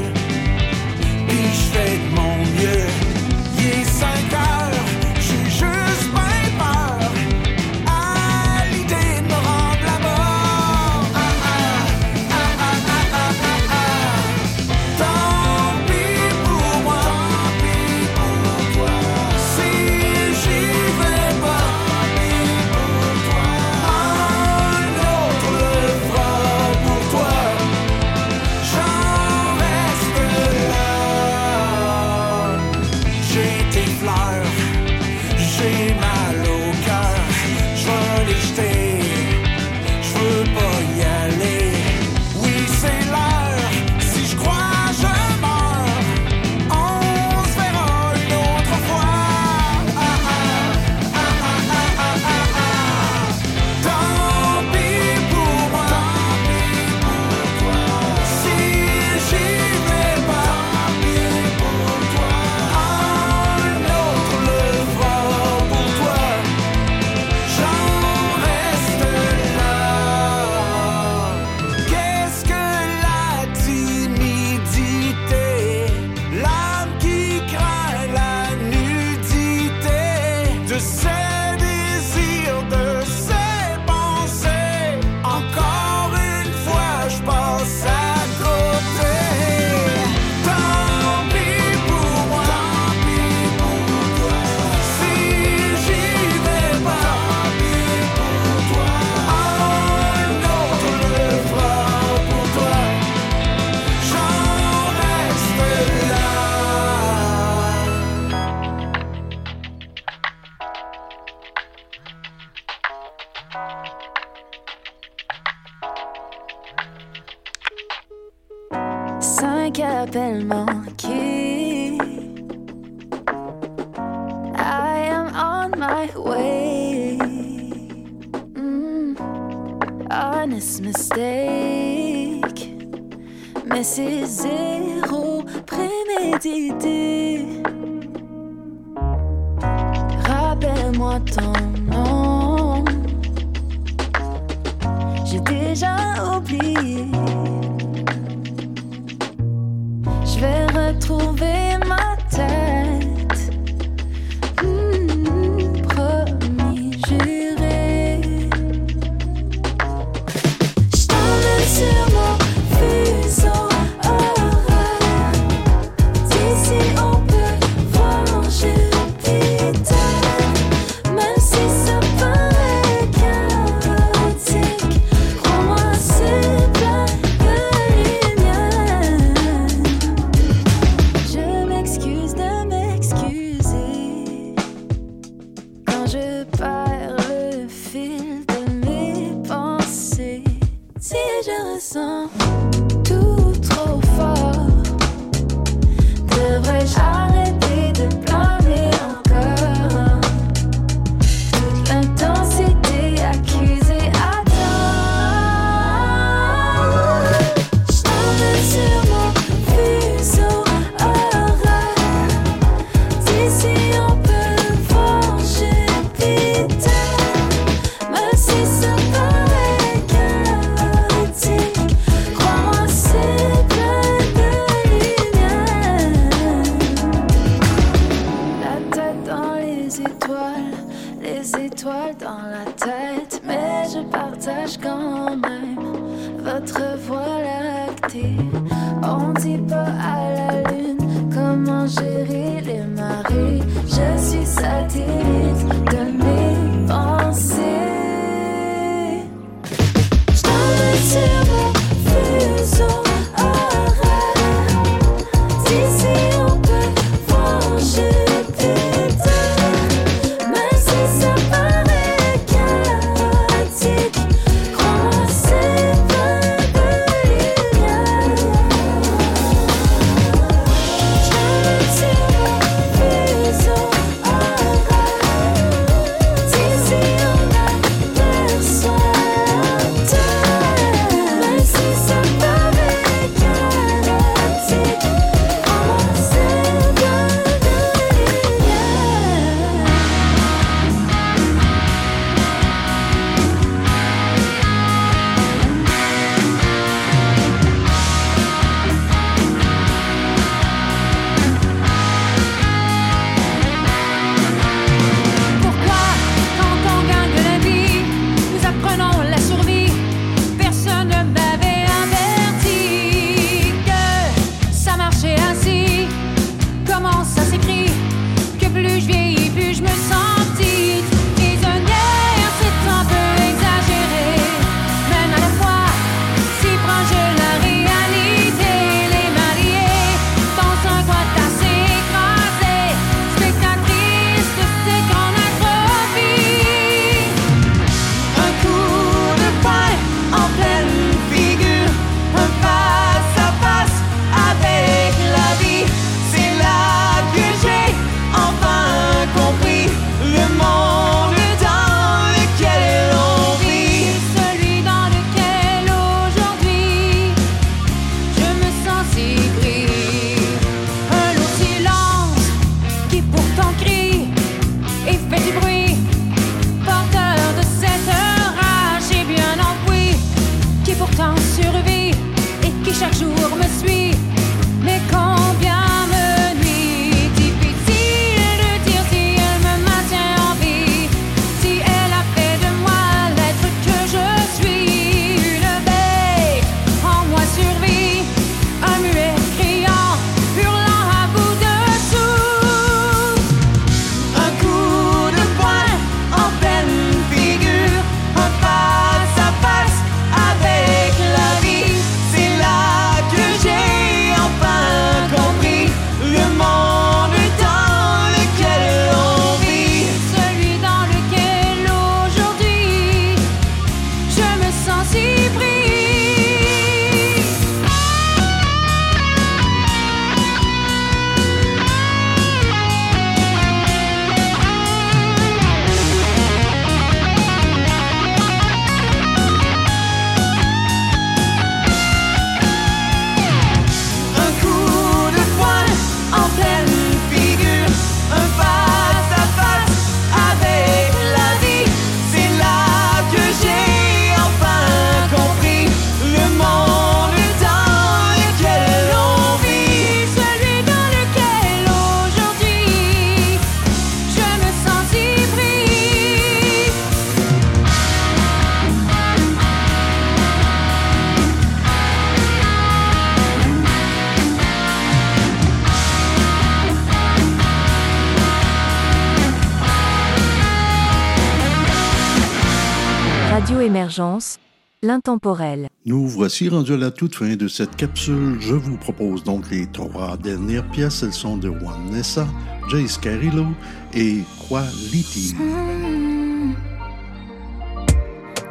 L'intemporel. Nous voici rendus à la toute fin de cette capsule. Je vous propose donc les trois dernières pièces. Elles sont de Vanessa, Jace Carillo et Quality.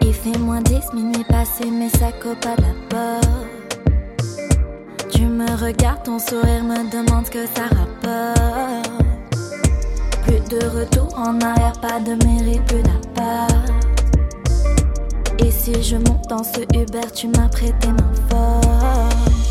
Il fait moins 10 minuit passé, mais ça cope à la porte. Tu me regardes, ton sourire me demande ce que ça rapporte. Plus de retour en arrière, pas de mérite, plus d'appart. Et si je monte dans ce Uber, tu m'as prêté main forte.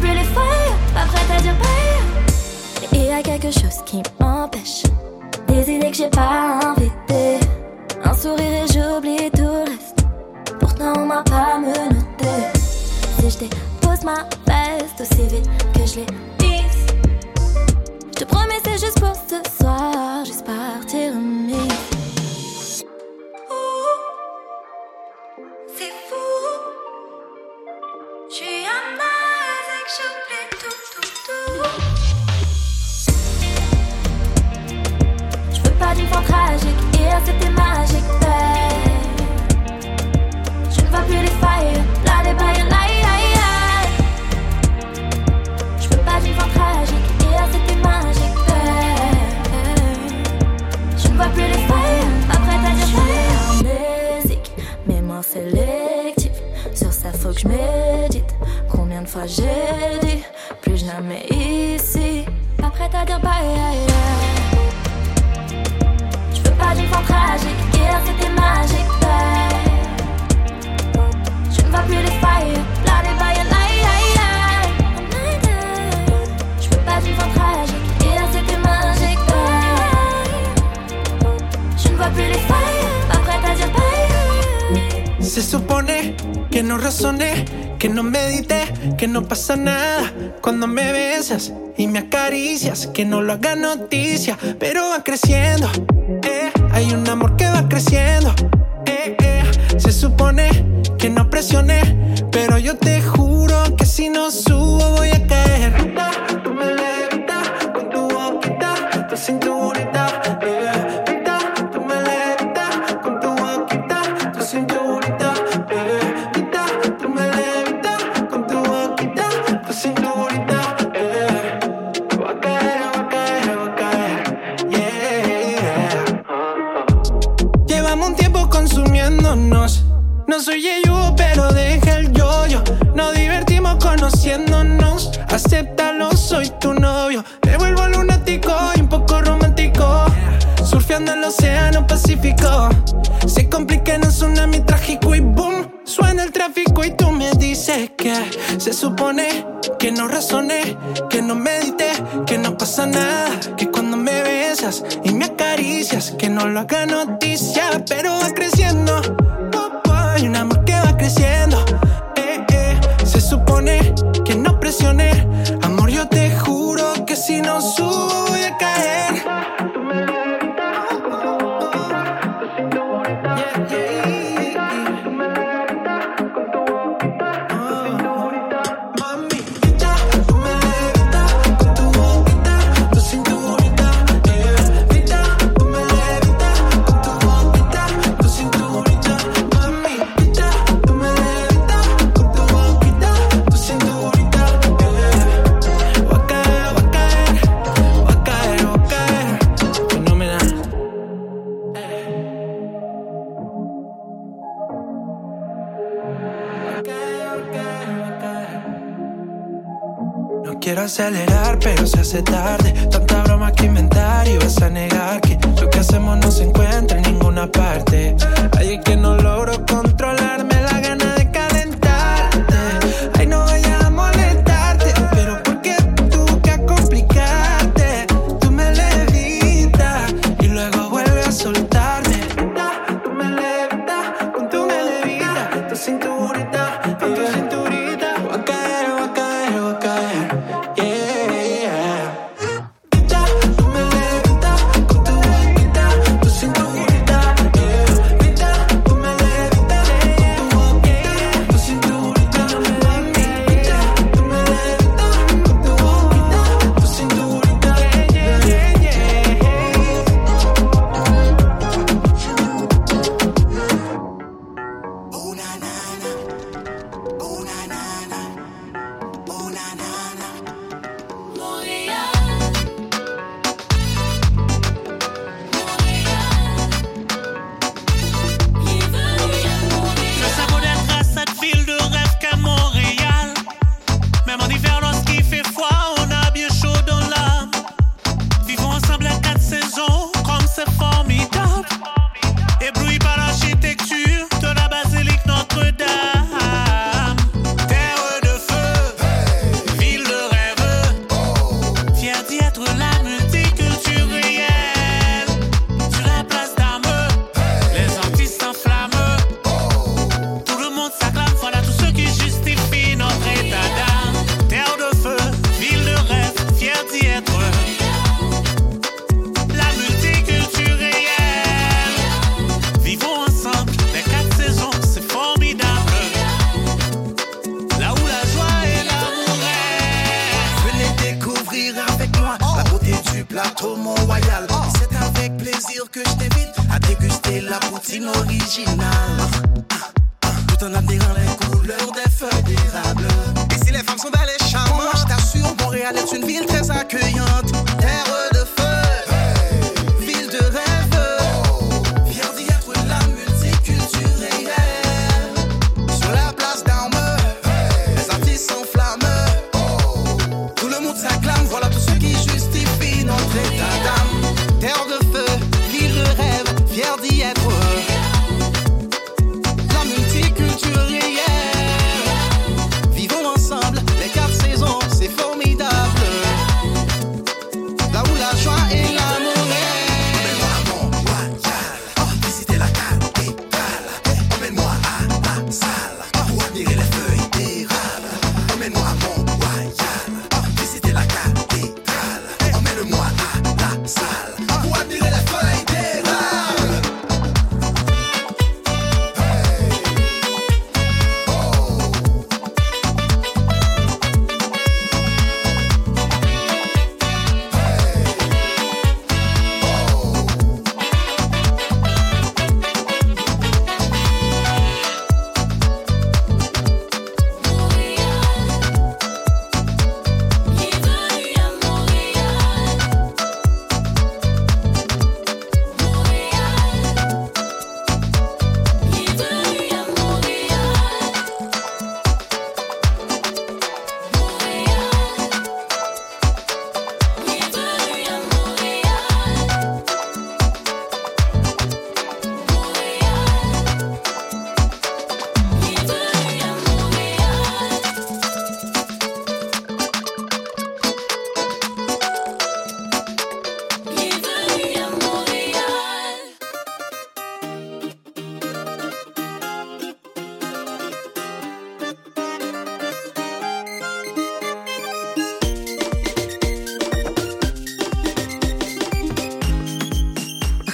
Plus les failles, pas prête à dire bye. Il y a quelque chose qui m'empêche. Des idées que j'ai pas invitées. Un sourire et j'oublie tout le reste. Pourtant on m'a pas menotté. Si je dépose ma veste aussi vite que je l'ai mise. Je te promets c'est juste pour ce soir, juste partir remise. Je veux pas d'une fin tragique, hier c'était magique, ouais. Je ne vois plus les failles, là les bails, aïe. Je veux pas d'une fin tragique, hier c'était magique. Je ne vois plus les failles, pas prête à dire bye. amnésique, mémoire sélective. Sur ça faut que je médite. Combien de fois j'ai dit, plus jamais ici. Pas prête à dire bye. aïe, aïe. Je veux pas d'une fin tragique, hier c'était magique, ouais. Que no medité, que no pasa nada cuando me besas y me acaricias, que no lo haga noticia, pero va creciendo. eh, hay un amor que va creciendo. eh, eh, se supone que no presioné, pero yo te juro que si no subo